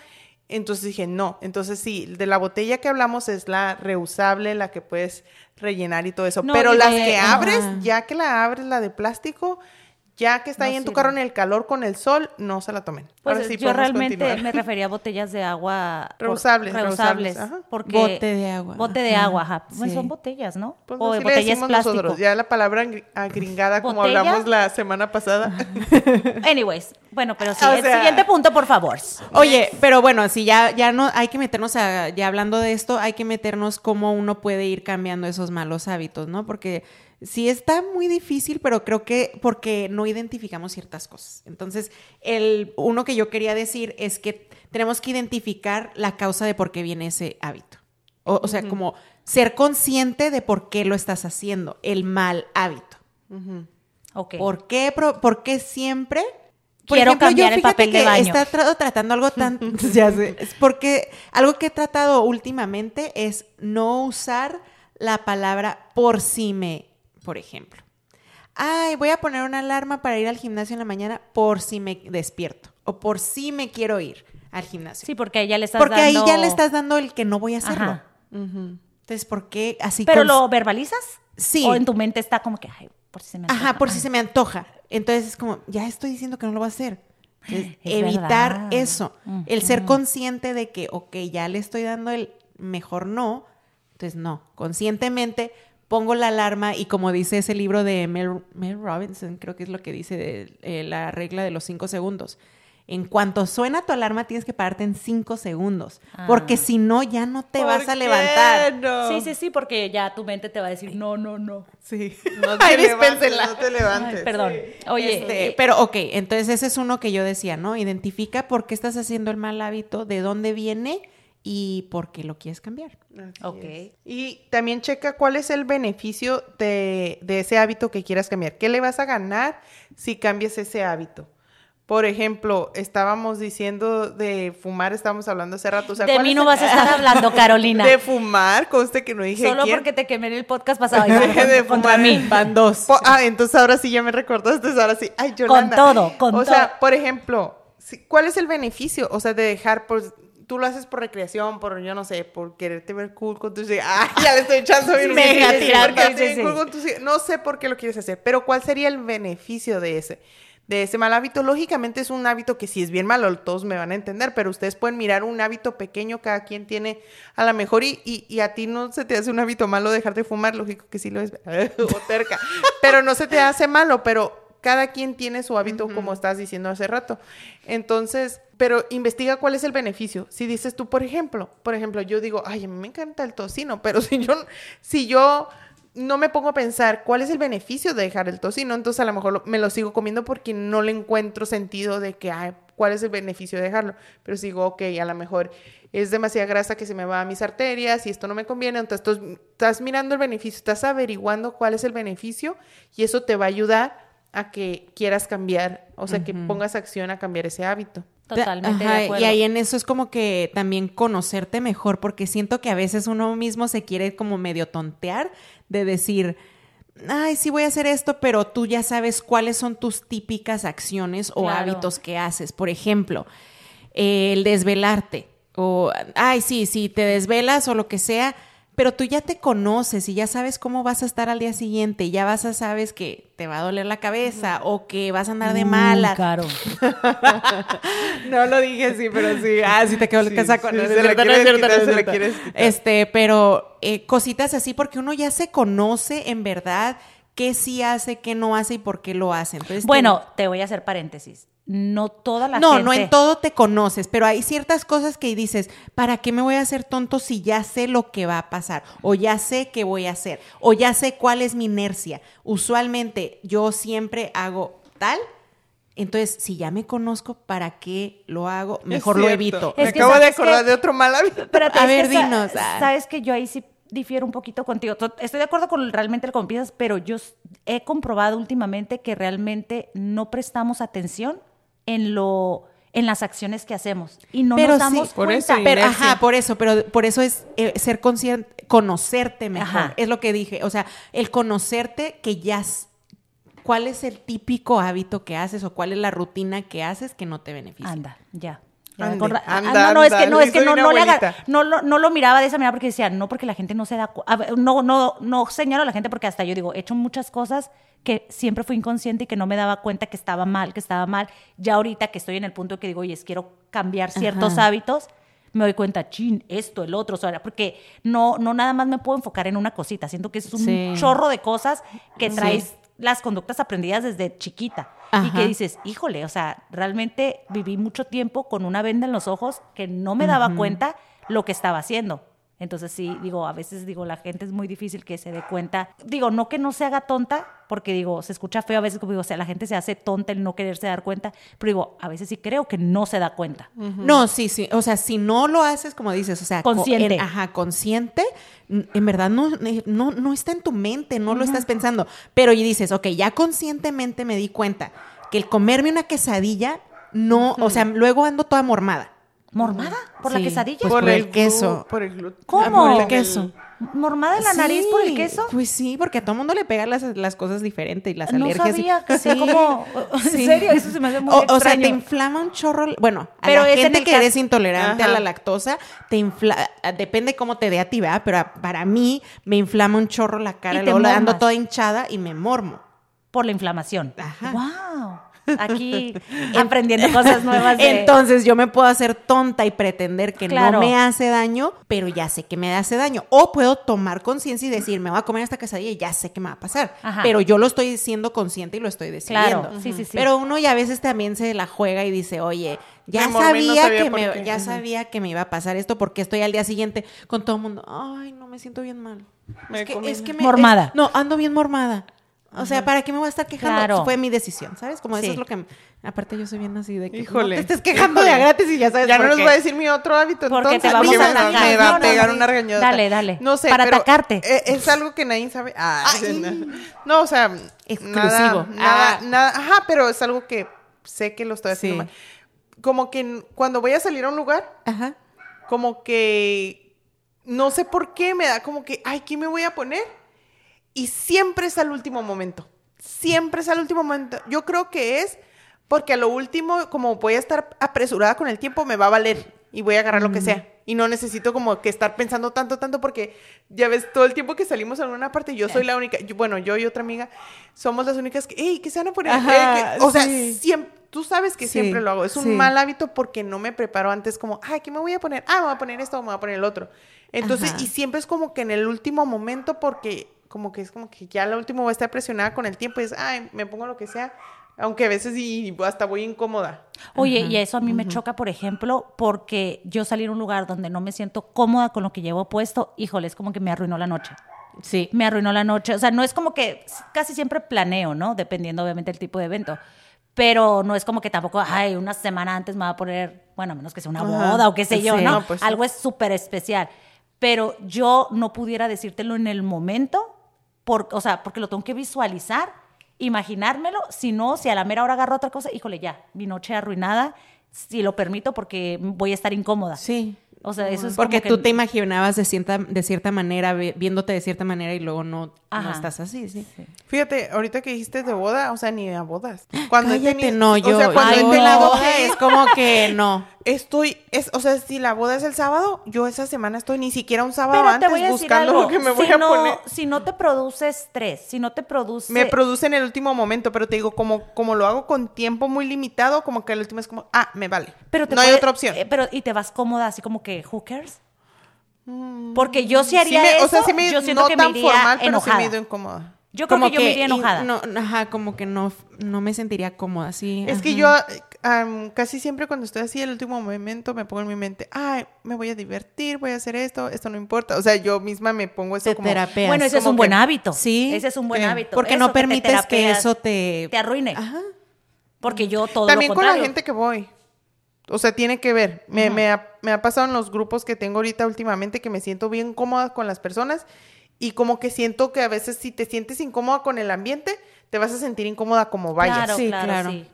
Entonces dije, no, entonces sí, de la botella que hablamos es la reusable, la que puedes rellenar y todo eso. Pero las que abres, ya que la abres, la de plástico, ya que está ahí en tu carro en el calor con el sol, no se la tomen. Pues yo realmente me refería a botellas de agua reusables, reusables, porque bote de agua. Bote de agua, ajá. Pues son botellas, ¿no? Pues o botellas plástico. Ya la palabra agringada como hablamos la semana pasada. Anyways, bueno, pero sí, el siguiente punto, por favor. Oye, pero bueno, si ya ya no hay que meternos a ya hablando de esto, hay que meternos cómo uno puede ir cambiando esos malos hábitos, ¿no? Porque sí está muy difícil, pero creo que porque no identificamos ciertas cosas. Entonces, el uno que yo quería decir es que tenemos que identificar la causa de por qué viene ese hábito. O, sea, como ser consciente de por qué lo estás haciendo, el mal hábito. ¿Por, qué, ¿Por qué siempre Quiero cambiar el papel de baño. Está tratando algo tan, ya sé, es porque algo que he tratado últimamente es no usar la palabra por si me por ejemplo. Ay, voy a poner una alarma para ir al gimnasio en la mañana por si me despierto o por si me quiero ir al gimnasio. Sí, porque ahí ya le estás porque dando... Porque ahí ya le estás dando el que no voy a hacerlo. Entonces, ¿por qué así? ¿Pero lo verbalizas? Sí. ¿O en tu mente está como que, ay, por si se me antoja? Ajá, por si se me antoja. Entonces, es como, ya estoy diciendo que no lo voy a hacer. evitar eso. El ser consciente de que, ok, ya le estoy dando el mejor no. Entonces, no. Conscientemente pongo la alarma y como dice ese libro de Mel, Robinson, creo que es lo que dice de, eh, la regla de los cinco segundos. En cuanto suena tu alarma, tienes que pararte en cinco segundos. Porque ah. si no, ya no te vas a levantar. Sí, sí, sí, porque ya tu mente te va a decir, no, no, no. Sí. No te, levantes, no te levantes. perdón. Oye. Este, eh, pero, ok, entonces ese es uno que yo decía, ¿no? Identifica por qué estás haciendo el mal hábito, de dónde viene y por qué lo quieres cambiar. ok. Y también checa cuál es el beneficio de, ese hábito que quieras cambiar. ¿Qué le vas a ganar si cambias ese hábito? Por ejemplo, estábamos diciendo de fumar, estábamos hablando hace rato. de mí no vas a estar hablando, Carolina. De fumar, conste que no dije Solo porque te quemé en el podcast pasado. de contra mí. Van dos. ah, entonces ahora sí ya me recordaste, ahora sí. Ay, Yolanda. Con todo, con todo. O sea, por ejemplo, ¿cuál es el beneficio? O sea, de dejar, pues, tú lo haces por recreación, por, yo no sé, por quererte ver cool con tus. Ah, ya le estoy echando bien. Mega No sé por qué lo quieres hacer, pero ¿cuál sería el beneficio de ese? De ese mal hábito, lógicamente es un hábito que si es bien malo, todos me van a entender, pero ustedes pueden mirar un hábito pequeño, cada quien tiene a lo mejor y, y, a ti no se te hace un hábito malo dejar de fumar, lógico que sí lo es, o terca, pero no se te hace malo, pero cada quien tiene su hábito, como estás diciendo hace rato. Entonces, pero investiga cuál es el beneficio. Si dices tú, por ejemplo, por ejemplo, yo digo, ay, a mí me encanta el tocino, pero si yo, si yo no me pongo a pensar cuál es el beneficio de dejar el tocino, entonces a lo mejor me lo sigo comiendo porque no le encuentro sentido de que, ay, cuál es el beneficio de dejarlo. Pero sigo, ok, a lo mejor es demasiada grasa que se me va a mis arterias y esto no me conviene, entonces estás mirando el beneficio, estás averiguando cuál es el beneficio y eso te va a ayudar a que quieras cambiar, o sea, que pongas acción a cambiar ese hábito. Totalmente. de acuerdo. Y ahí en eso es como que también conocerte mejor, porque siento que a veces uno mismo se quiere como medio tontear de decir, ay, sí voy a hacer esto, pero tú ya sabes cuáles son tus típicas acciones o hábitos que haces. Por ejemplo, el desvelarte o, ay, sí, si te desvelas o lo que sea, pero tú ya te conoces y ya sabes cómo vas a estar al día siguiente, ya vas a sabes que te va a doler la cabeza o que vas a andar de mala. Claro. no lo dije así, pero sí. Ah, sí te quedó el casaco. Sí, se, le quieres quieres Este, pero eh, cositas así porque uno ya se conoce en verdad qué sí hace, qué no hace y por qué lo hace. Entonces, bueno, te voy a hacer paréntesis no toda la no, gente. No, no en todo te conoces, pero hay ciertas cosas que dices, ¿para qué me voy a hacer tonto si ya sé lo que va a pasar? O ya sé qué voy a hacer, o ya sé cuál es mi inercia. Usualmente yo siempre hago tal. Entonces, si ya me conozco, ¿para qué lo hago? Mejor lo evito. me acabo de acordar de otro mal hábito. a ver, dinos. Ah. Sabes que yo ahí sí difiero un poquito contigo. Estoy de acuerdo con realmente lo que piensas, pero yo he comprobado últimamente que realmente no prestamos atención en lo en las acciones que hacemos y no nos damos por cuenta. Eso, pero, ajá, por eso, pero por eso es eh, ser consciente, conocerte mejor, es lo que dije, o sea, el conocerte que ya cuál es el típico hábito que haces o cuál es la rutina que haces que no te beneficia. Anda, ya. Anda, ah, no, no, es que no, es que no, no, le haga, no, no, no, lo miraba de esa manera porque decía, no, porque la gente no se da, no, no, no señalo a la gente porque hasta yo digo, he hecho muchas cosas que siempre fui inconsciente y que no me daba cuenta que estaba mal, que estaba mal. Ya ahorita que estoy en el punto que digo, oye, quiero cambiar ciertos hábitos, me doy cuenta, chin, esto, el otro, o sea, porque no, no nada más me puedo enfocar en una cosita. Siento que es un chorro de cosas que traes las conductas aprendidas desde chiquita. Y que dices, híjole, o sea, realmente viví mucho tiempo con una venda en los ojos que no me daba cuenta lo que estaba haciendo. Entonces sí, digo, a veces digo, la gente es muy difícil que se dé cuenta. Digo, no que no se haga tonta, porque digo, se escucha feo a veces como digo, o sea, la gente se hace tonta el no quererse dar cuenta, pero digo, a veces sí creo que no se da cuenta. No, sí, sí, o sea, si no lo haces como dices, o sea, consciente. ajá, consciente, en verdad no, no, no está en tu mente, no lo estás pensando, pero y dices, ok, ya conscientemente me di cuenta que el comerme una quesadilla no, o sea, luego ando toda mormada. ¿Mormada? ¿Por la quesadilla? Pues por, el, queso. Por el gluten. ¿Cómo? Por el queso. ¿Mormada en la nariz por el queso? Pues sí, porque a todo mundo le pegan las, las cosas diferentes y las no alergias. Sabía que sí. como... ¿En serio? Eso se me hace muy o, extraño. O sea, te inflama un chorro... Bueno, a Pero la gente que eres intolerante a la lactosa, te infla... Depende cómo te dé a ti, ¿verdad? Pero para mí me inflama un chorro la cara, luego la ando toda hinchada y me mormo. Por la inflamación. Ajá. ¡Wow! Aquí aprendiendo cosas nuevas. Entonces yo me puedo hacer tonta y pretender que no me hace daño, pero ya sé que me hace daño. O puedo tomar conciencia y decir, me voy a comer esta quesadilla y ya sé que me va a pasar. Pero yo lo estoy siendo consciente y lo estoy decidiendo. Claro. Sí, sí, sí. Pero uno ya a veces también se la juega y dice, oye, ya sabía, que me, ya sabía que me iba a pasar esto porque estoy al día siguiente con todo el mundo, ay, no me siento bien mal. es, que, me, mormada. no, ando bien mormada. O sea, ¿para qué me voy a estar quejando? Fue mi decisión, ¿sabes? Como eso es lo que... Aparte yo soy bien así de que Híjole. te estés quejando de a gratis y ya sabes Ya no nos va a decir mi otro hábito Porque entonces. te vamos a me, va a pegar una regañada. Dale, dale. No sé, Para atacarte. E, es, algo que nadie sabe. Ah, no, o sea... Exclusivo. Nada, ah. nada, Ajá, pero es algo que sé que lo estoy haciendo mal. Como que cuando voy a salir a un lugar... Ajá. Como que... No sé por qué me da como que... Ay, ¿qué me voy a poner? Y siempre es al último momento siempre es al último momento. Yo creo que es porque a lo último, como voy a estar apresurada con el tiempo, me va a valer y voy a agarrar lo que sea. Y no necesito como que estar pensando tanto, tanto, porque ya ves, todo el tiempo que salimos en una parte, yo soy la única, bueno, yo y otra amiga, somos las únicas que, hey, ¿qué se van a poner? o sea, siempre, tú sabes que siempre lo hago. Es un mal hábito porque no me preparo antes como, ay, ¿qué me voy a poner? Ah, me voy a poner esto o me voy a poner el otro. Entonces, y siempre es como que en el último momento porque como que es como que ya la última voy a estar presionada con el tiempo y es, ay, me pongo lo que sea, aunque a veces y hasta voy incómoda. Oye, y eso a mí me choca, por ejemplo, porque yo salir a un lugar donde no me siento cómoda con lo que llevo puesto, híjole, es como que me arruinó la noche. Sí. Me arruinó la noche. O sea, no es como que casi siempre planeo, ¿no? Dependiendo obviamente del tipo de evento. Pero no es como que tampoco, ay, una semana antes me va a poner, bueno, a menos que sea una boda o qué sé yo, ¿no? Pues Algo es súper especial. Pero yo no pudiera decírtelo en el momento por, o sea, porque lo tengo que visualizar imaginármelo, si no, si a la mera hora agarro otra cosa, híjole, ya, mi noche arruinada, si lo permito porque voy a estar incómoda. Sí. O sea, eso es Porque tú te imaginabas de cierta, de cierta manera, viéndote de cierta manera y luego no, no estás así, ¿sí? Fíjate, ahorita que dijiste de boda, o sea, ni a bodas. Cuando Cállate, no, yo, o sea, cuando es como que no. Estoy, es, o sea, si la boda es el sábado, yo esa semana estoy ni siquiera un sábado antes buscando lo que me voy a poner. Si no te produce estrés, si no te produce... Me produce en el último momento, pero te digo, como, como lo hago con tiempo muy limitado, como que el último es como, ah, me vale. Pero no hay otra opción. Eh, pero, y te vas cómoda, así como que, hookers. Mm. Porque yo sí haría eso, o sea, sí me, yo siento no que tan me iría formal, pero sí me ido incómoda. Yo creo que, yo me iría enojada. No, ajá, como que no, no me sentiría cómoda, sí. Es que yo casi siempre cuando estoy así, el último momento me pongo en mi mente, ay, me voy a divertir, voy a hacer esto, esto no importa. O sea, yo misma me pongo eso como... Terapeas. Bueno, ese es un buen hábito. Sí. Ese es un buen hábito. Porque no permites que, eso te... Te arruine. Ajá. Porque yo todo También lo con la gente que voy. O sea, tiene que ver. Me, me, ha, me ha pasado en los grupos que tengo ahorita últimamente que me siento bien cómoda con las personas y como que siento que a veces si te sientes incómoda con el ambiente, te vas a sentir incómoda como vayas. Claro, sí, claro. Sí.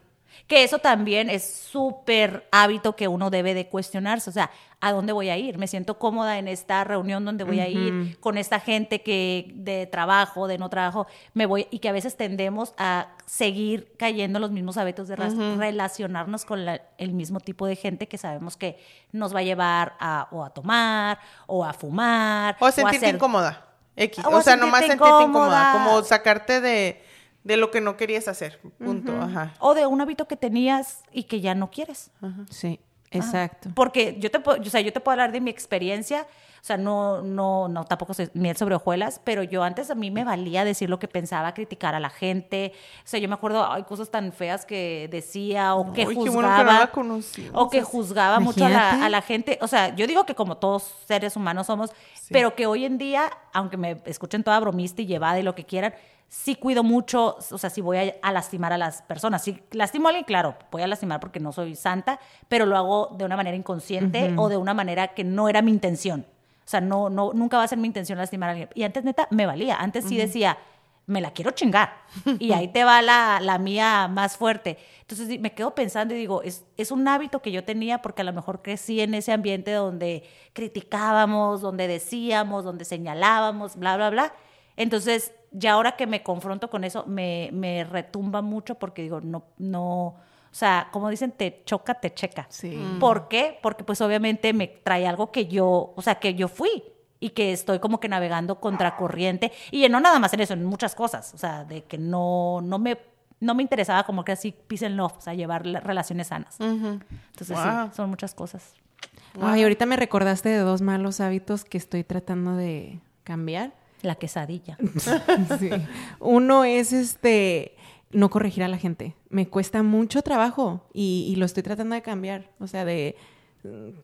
Que eso también es súper hábito que uno debe de cuestionarse. O sea, ¿a dónde voy a ir? Me siento cómoda en esta reunión donde voy a ir con esta gente que de trabajo, de no trabajo, me voy y que a veces tendemos a seguir cayendo en los mismos hábitos de relacionarnos con el mismo tipo de gente que sabemos que nos va a llevar a o a tomar o a fumar o a sentirte incómoda. X. O, sea, nomás sentirte incómoda, como sacarte de, lo que no querías hacer. Punto. Ajá. O de un hábito que tenías y que ya no quieres. Sí, exacto. porque yo te, puedo, o sea, yo te puedo hablar de mi experiencia. O sea, no, no, no, tampoco sé miel sobre hojuelas, pero yo antes a mí me valía decir lo que pensaba, criticar a la gente. O sea, yo me acuerdo, hay cosas tan feas que decía o que juzgaba. o que juzgaba mucho a la, a la, gente. O sea, yo digo que como todos seres humanos somos, pero que hoy en día, aunque me escuchen toda bromista y llevada y lo que quieran, sí cuido mucho, o sea, si voy a, lastimar a las personas. Si lastimo a alguien, claro, voy a lastimar porque no soy santa, pero lo hago de una manera inconsciente o de una manera que no era mi intención. O sea, no, no, nunca va a ser mi intención lastimar a alguien. Y antes, neta, me valía. Antes sí decía, me la quiero chingar. Y ahí te va la, la, mía más fuerte. Entonces me quedo pensando y digo, es, es un hábito que yo tenía porque a lo mejor crecí en ese ambiente donde criticábamos, donde decíamos, donde señalábamos, bla, bla, bla. Entonces, ya ahora que me confronto con eso, me, me retumba mucho porque digo, no, no, o sea, como dicen, te choca, te checa. Sí. ¿Por qué? Porque pues obviamente me trae algo que yo, o sea, que yo fui y que estoy como que navegando contracorriente y no nada más en eso, en muchas cosas, o sea, de que no, no me no me interesaba como que así peace and love, o sea, llevar relaciones sanas. Entonces, sí, son muchas cosas. Ay, ahorita me recordaste de dos malos hábitos que estoy tratando de cambiar. La quesadilla. sí. Uno es este no corregir a la gente. Me cuesta mucho trabajo y, y lo estoy tratando de cambiar. O sea, de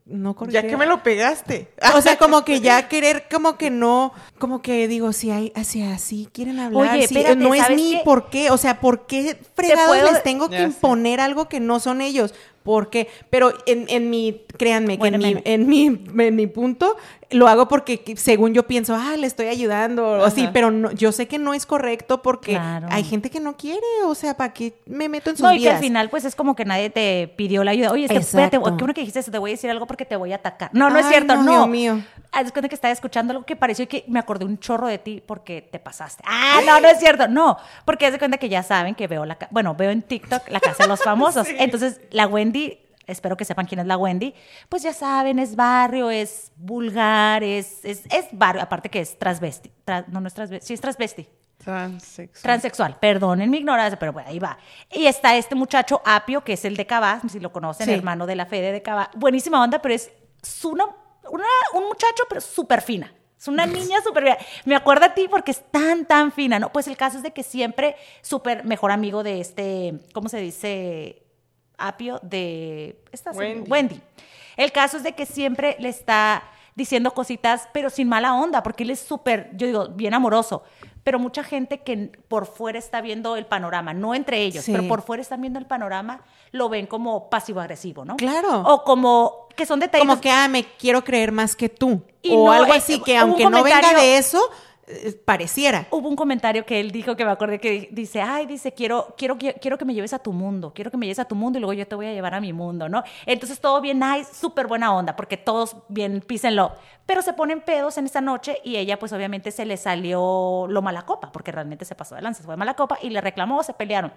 no Ya que me lo pegaste. O sea, como que ya querer, como que no, como que digo, si hay, así, así quieren hablar, Oye, no es mi por qué, o sea, ¿por qué fregados les tengo que imponer algo que no son ellos? porque, pero en, en mi, créanme, que en, mi, en, mi, en mi punto, lo hago porque según yo pienso, ah, le estoy ayudando, o así, pero no, yo sé que no es correcto porque hay gente que no quiere, o sea, ¿para qué me meto en sus no, y que al final, pues es como que nadie te pidió la ayuda. Oye, espérate, qué bueno que dijiste eso, te voy a decir algo porque te voy a atacar. No, no es cierto, no. mío. Es cuenta que estaba escuchando algo que pareció que me acordé un chorro de ti porque te pasaste. Ah, no, no es cierto, no. Porque es de cuenta que ya saben que veo la, bueno, veo en TikTok la casa de los famosos. Entonces, la Wendy espero que sepan quién es la Wendy, pues ya saben, es barrio, es vulgar, es, es, barrio, aparte que es transvesti, no, no es transvesti, sí es transvesti. Transexual. Transexual, perdonen mi ignorancia, pero bueno, ahí va. Y está este muchacho Apio, que es el de Cabá, si lo conocen, hermano de la Fede de Cabá. Buenísima onda, pero es una, un muchacho, pero súper fina. Es una niña súper bien. Me acuerdo a ti porque es tan, tan fina, ¿no? Pues el caso es de que siempre súper mejor amigo de este, ¿cómo se dice? Apio de esta Wendy. El caso es de que siempre le está diciendo cositas, pero sin mala onda, porque él es súper, yo digo, bien amoroso. Pero mucha gente que por fuera está viendo el panorama, no entre ellos, pero por fuera están viendo el panorama, lo ven como pasivo-agresivo, ¿no? Claro. O como que son detalles. Como que, ah, me quiero creer más que tú. o algo así, que aunque no venga de eso, eh, pareciera. Hubo un comentario que él dijo que me acordé que dice, ay, dice, quiero, quiero, quiero que me lleves a tu mundo, quiero que me lleves a tu mundo y luego yo te voy a llevar a mi mundo, ¿no? Entonces todo bien nice, súper buena onda, porque todos bien písenlo. Pero se ponen pedos en esa noche y ella pues obviamente se le salió lo mala copa, porque realmente se pasó de lanza, se fue mala copa y le reclamó, se pelearon.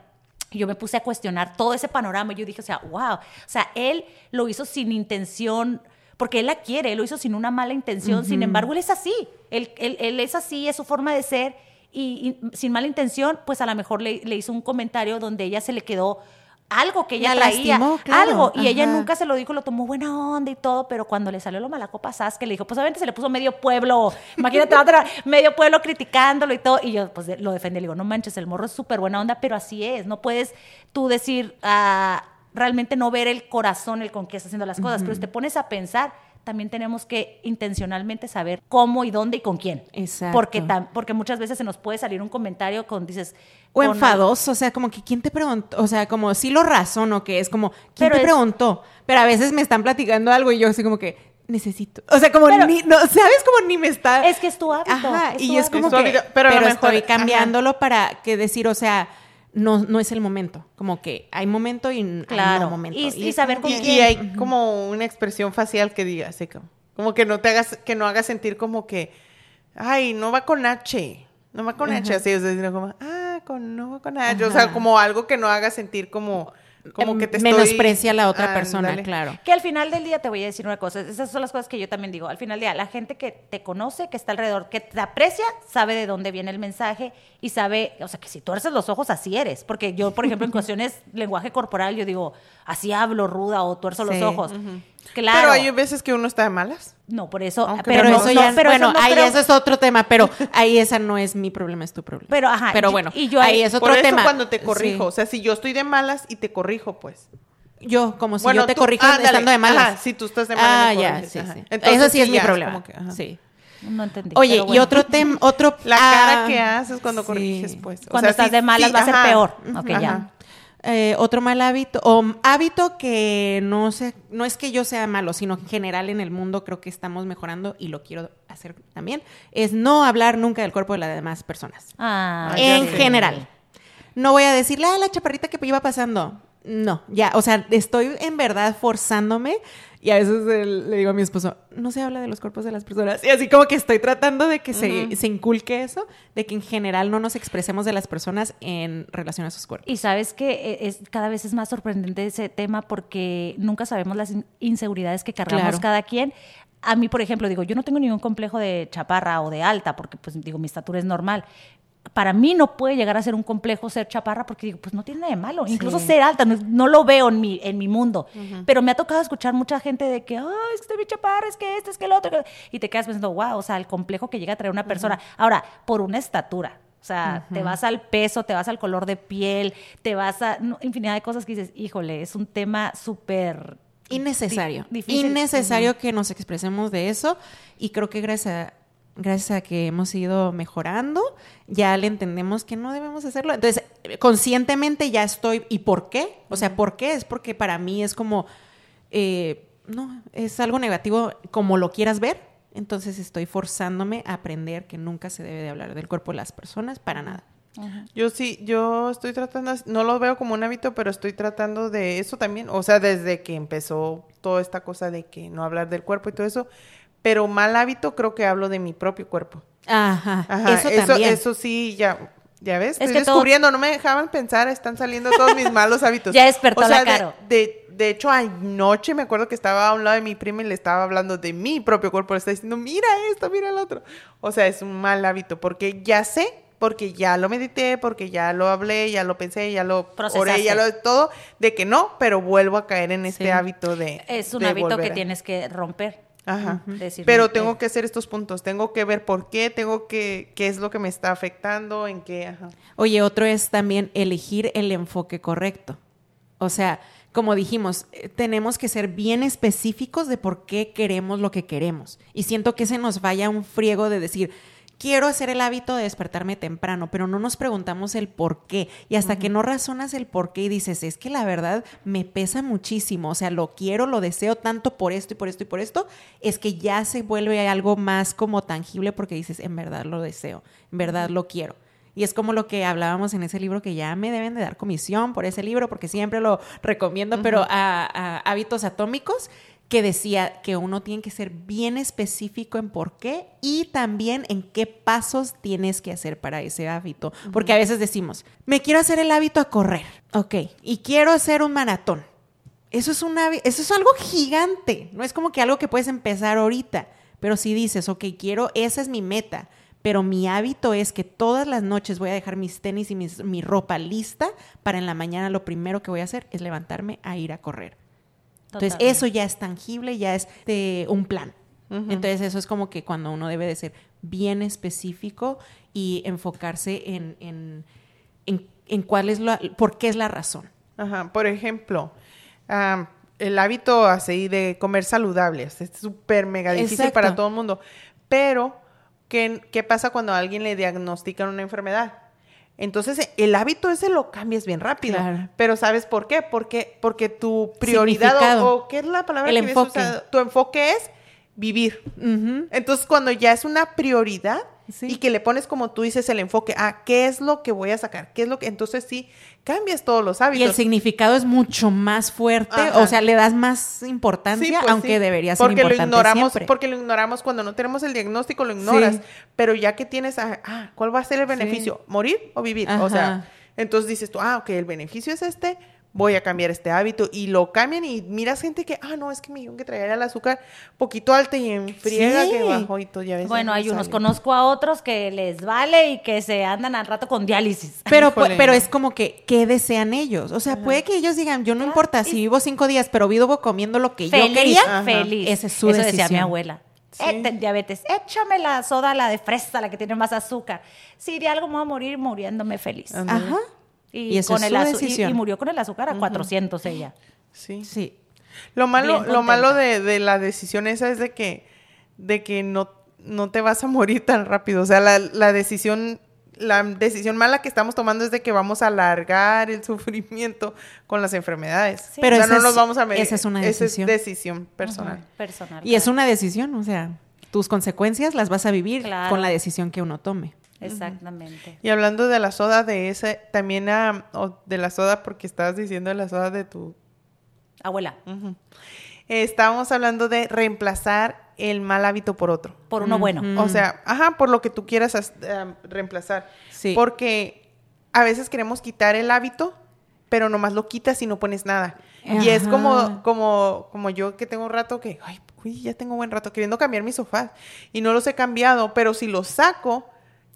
Yo me puse a cuestionar todo ese panorama y yo dije, o sea, wow, o sea, él lo hizo sin intención porque él la quiere, él lo hizo sin una mala intención, sin embargo, él es así, él, él, es así, es su forma de ser, y, sin mala intención, pues a lo mejor le, hizo un comentario donde ella se le quedó algo que ella traía, algo, y ella nunca se lo dijo, lo tomó buena onda y todo, pero cuando le salió lo malacopa que le dijo, pues obviamente se le puso medio pueblo, imagínate, medio pueblo criticándolo y todo, y yo pues lo defendí, le digo, no manches, el morro es súper buena onda, pero así es, no puedes tú decir, ah, realmente no ver el corazón, el con qué está haciendo las cosas, pero si te pones a pensar, también tenemos que intencionalmente saber cómo y dónde y con quién. Exacto. Porque, porque muchas veces se nos puede salir un comentario con, dices... O enfadoso, o sea, como que quién te preguntó, o sea, como sí lo razono, que es como, ¿quién te preguntó? Pero a veces me están platicando algo y yo así como que, necesito. O sea, como ni, no, ¿sabes? Como ni me está. Es que es tu hábito. Ajá, y es como que. Pero, estoy cambiándolo para que decir, o sea, no, no es el momento. Como que hay momento y claro. hay momento. Y, saber con y, hay como una expresión facial que diga así como, como que no te hagas, que no hagas sentir como que, ay, no va con H. No va con H, así, es decir, como, ah, con, no va con H. O sea, como algo que no haga sentir como como que te menosprecia a la otra persona, claro. Que al final del día te voy a decir una cosa, esas son las cosas que yo también digo, al final del día la gente que te conoce, que está alrededor, que te aprecia, sabe de dónde viene el mensaje y sabe, o sea, que si tú eres los ojos así eres, porque yo, por ejemplo, en cuestiones lenguaje corporal yo digo, así hablo ruda o tuerzo los ojos. Claro. Pero hay veces que uno está de malas. No, por eso. pero, eso ya, bueno, ahí eso es otro tema, pero ahí esa no es mi problema, es tu problema. Pero, ajá. Pero bueno, y yo ahí, es otro por eso tema. cuando te corrijo, o sea, si yo estoy de malas y te corrijo, pues. Yo, como si yo te corrijo estando de malas. Ajá, si tú estás de malas. Ah, ya, sí, sí. eso sí, es mi problema. sí. No entendí. Oye, y otro tema, otro... La cara ah, que haces cuando corriges, pues. cuando estás de malas va a ser peor. Ok, ya. Eh, otro mal hábito, o hábito que no sé, no es que yo sea malo, sino en general en el mundo creo que estamos mejorando y lo quiero hacer también, es no hablar nunca del cuerpo de las demás personas. Ah, en general. No voy a decirle, a la chaparrita que iba pasando. No, ya, o sea, estoy en verdad forzándome y a veces le digo a mi esposo, no se habla de los cuerpos de las personas. Y así como que estoy tratando de que se, se, inculque eso, de que en general no nos expresemos de las personas en relación a sus cuerpos. Y sabes que e, es, cada vez es más sorprendente ese tema porque nunca sabemos las inseguridades que cargamos cada quien. A mí, por ejemplo, digo, yo no tengo ningún complejo de chaparra o de alta, porque pues digo, mi estatura es normal para mí no puede llegar a ser un complejo ser chaparra porque digo, pues no tiene nada de malo. Incluso ser alta, no, lo veo en mi, en mi mundo. Pero me ha tocado escuchar mucha gente de que, ay, es que estoy chaparra, es que esto, es que el otro. Y te quedas pensando, wow, o sea, el complejo que llega a traer una persona. Ahora, por una estatura. O sea, te vas al peso, te vas al color de piel, te vas a infinidad de cosas que dices, híjole, es un tema súper innecesario. Innecesario que nos expresemos de eso. Y creo que gracias a gracias a que hemos ido mejorando, ya le entendemos que no debemos hacerlo. Entonces, conscientemente ya estoy, ¿y por qué? O sea, ¿por qué? Es porque para mí es como, eh, no, es algo negativo como lo quieras ver. Entonces estoy forzándome a aprender que nunca se debe de hablar del cuerpo de las personas para nada. Yo sí, yo estoy tratando, no lo veo como un hábito, pero estoy tratando de eso también, o sea, desde que empezó toda esta cosa de que no hablar del cuerpo y todo eso, pero mal hábito creo que hablo de mi propio cuerpo. Ajá, eso, también. Eso sí, ya, ya ves, estoy descubriendo, no me dejaban pensar, están saliendo todos mis malos hábitos. ya despertó la caro. De, de, hecho, anoche me acuerdo que estaba a un lado de mi prima y le estaba hablando de mi propio cuerpo, le estaba diciendo, mira esto, mira el otro. O sea, es un mal hábito, porque ya sé, porque ya lo medité, porque ya lo hablé, ya lo pensé, ya lo oré, ya lo todo, de que no, pero vuelvo a caer en este hábito de... Es un hábito que tienes que romper. Ajá. Pero tengo que hacer estos puntos, tengo que ver por qué, tengo que, qué es lo que me está afectando, en qué, ajá. Oye, otro es también elegir el enfoque correcto. O sea, como dijimos, eh, tenemos que ser bien específicos de por qué queremos lo que queremos. Y siento que se nos vaya un friego de decir, quiero hacer el hábito de despertarme temprano, pero no nos preguntamos el por qué. Y hasta que no razonas el por qué y dices, es que la verdad me pesa muchísimo, o sea, lo quiero, lo deseo tanto por esto y por esto y por esto, es que ya se vuelve algo más como tangible porque dices, en verdad lo deseo, en verdad lo quiero. Y es como lo que hablábamos en ese libro, que ya me deben de dar comisión por ese libro, porque siempre lo recomiendo, pero a, hábitos atómicos, que decía que uno tiene que ser bien específico en por qué y también en qué pasos tienes que hacer para ese hábito. Porque a veces decimos, me quiero hacer el hábito a correr, ok, y quiero hacer un maratón. Eso es, una, eso es algo gigante, no es como que algo que puedes empezar ahorita, pero si dices, ok, quiero, esa es mi meta, pero mi hábito es que todas las noches voy a dejar mis tenis y mi ropa lista para en la mañana lo primero que voy a hacer es levantarme a ir a correr. Entonces eso ya es tangible, ya es de un plan. Entonces eso es como que cuando uno debe de ser bien específico y enfocarse en, en, en, cuál es la, por qué es la razón. Ajá, por ejemplo, el hábito así de comer saludable, es súper mega difícil para todo el mundo, pero ¿qué, pasa cuando a alguien le diagnostican una enfermedad? Entonces, el hábito ese lo cambias bien rápido. Pero ¿sabes por qué? Porque, porque tu prioridad o, ¿qué es la palabra el que enfoque. Tu enfoque es vivir. Entonces, cuando ya es una prioridad, y que le pones como tú dices el enfoque, ah, ¿qué es lo que voy a sacar? ¿Qué es lo que entonces sí cambias todos los hábitos? Y el significado es mucho más fuerte, o sea, le das más importancia, pues aunque debería ser porque importante lo ignoramos, siempre. porque lo ignoramos cuando no tenemos el diagnóstico, lo ignoras, pero ya que tienes, ah, ah, ¿cuál va a ser el beneficio? ¿Morir o vivir? O sea, entonces dices tú, ah, ok, el beneficio es este, voy a cambiar este hábito y lo cambian y miras gente que, ah, no, es que me dijeron que traía el azúcar poquito alto y en friega que bajó y todo, ya ves. Bueno, hay unos, conozco a otros que les vale y que se andan al rato con diálisis. Pero, pero es como que, ¿qué desean ellos? O sea, puede que ellos digan, yo no importa si vivo cinco días, pero vivo comiendo lo que yo quería. Feliz. Esa es su Eso decía mi abuela. Eh, diabetes, échame la soda, la de fresa, la que tiene más azúcar. Si de algo me voy a morir muriéndome feliz. Ajá. Y, con el y, murió con el azúcar a 400 ella. Sí. Sí. Lo malo, lo malo de, la decisión esa es de que, de que no, no te vas a morir tan rápido. O sea, la, decisión la decisión mala que estamos tomando es de que vamos a alargar el sufrimiento con las enfermedades. Pero o sea, no nos vamos a medir. Esa es una decisión. es decisión personal. personal y es una decisión, o sea, tus consecuencias las vas a vivir con la decisión que uno tome. Exactamente. Y hablando de la soda de ese, también de la soda, porque estabas diciendo de la soda de tu abuela. estábamos hablando de reemplazar el mal hábito por otro. Por uno bueno. O sea, ajá, por lo que tú quieras eh, reemplazar. Sí. Porque a veces queremos quitar el hábito, pero nomás lo quitas y no pones nada. Y es como, como, como yo que tengo un rato que, ay, uy, ya tengo un buen rato queriendo cambiar mi sofá y no los he cambiado, pero si los saco,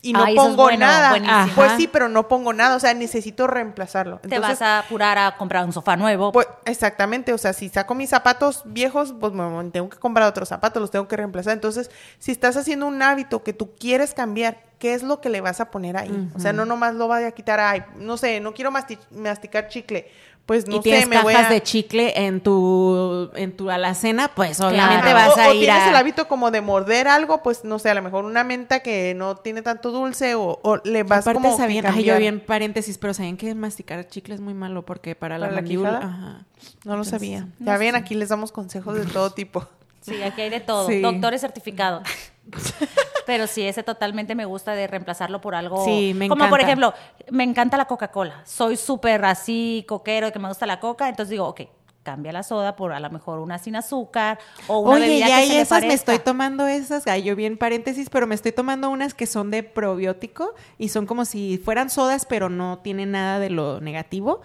y no pongo nada. Pues sí, pero no pongo nada, o sea, necesito reemplazarlo. Te vas a apurar a comprar un sofá nuevo. Pues exactamente, o sea, si saco mis zapatos viejos, pues me tengo que comprar otros zapatos, los tengo que reemplazar. Entonces, si estás haciendo un hábito que tú quieres cambiar, ¿qué es lo que le vas a poner ahí? O sea, no nomás lo vaya a quitar, ay, no sé, no quiero masticar chicle pues no y tienes sé, me cajas de chicle en tu en tu alacena, pues obviamente vas a o ir tienes el hábito como de morder algo, pues no sé, a lo mejor una menta que no tiene tanto dulce o, le vas Aparte, como sabían, ay, yo bien paréntesis, pero saben que masticar chicle es muy malo porque para, la, mandíbula, ajá. No lo sabía. ya ven, aquí les damos consejos de todo tipo. Sí, aquí hay de todo. Doctores certificados. Pero sí, ese totalmente me gusta de reemplazarlo por algo. Sí, me Como por ejemplo, me encanta la Coca-Cola. Soy súper así, coquero, de que me gusta la coca. Entonces digo, ok, cambia la soda por a lo mejor una sin azúcar o una Oye, ya hay esas, me estoy tomando esas, ay, yo bien paréntesis, pero me estoy tomando unas que son de probiótico y son como si fueran sodas, pero no tienen nada de lo negativo.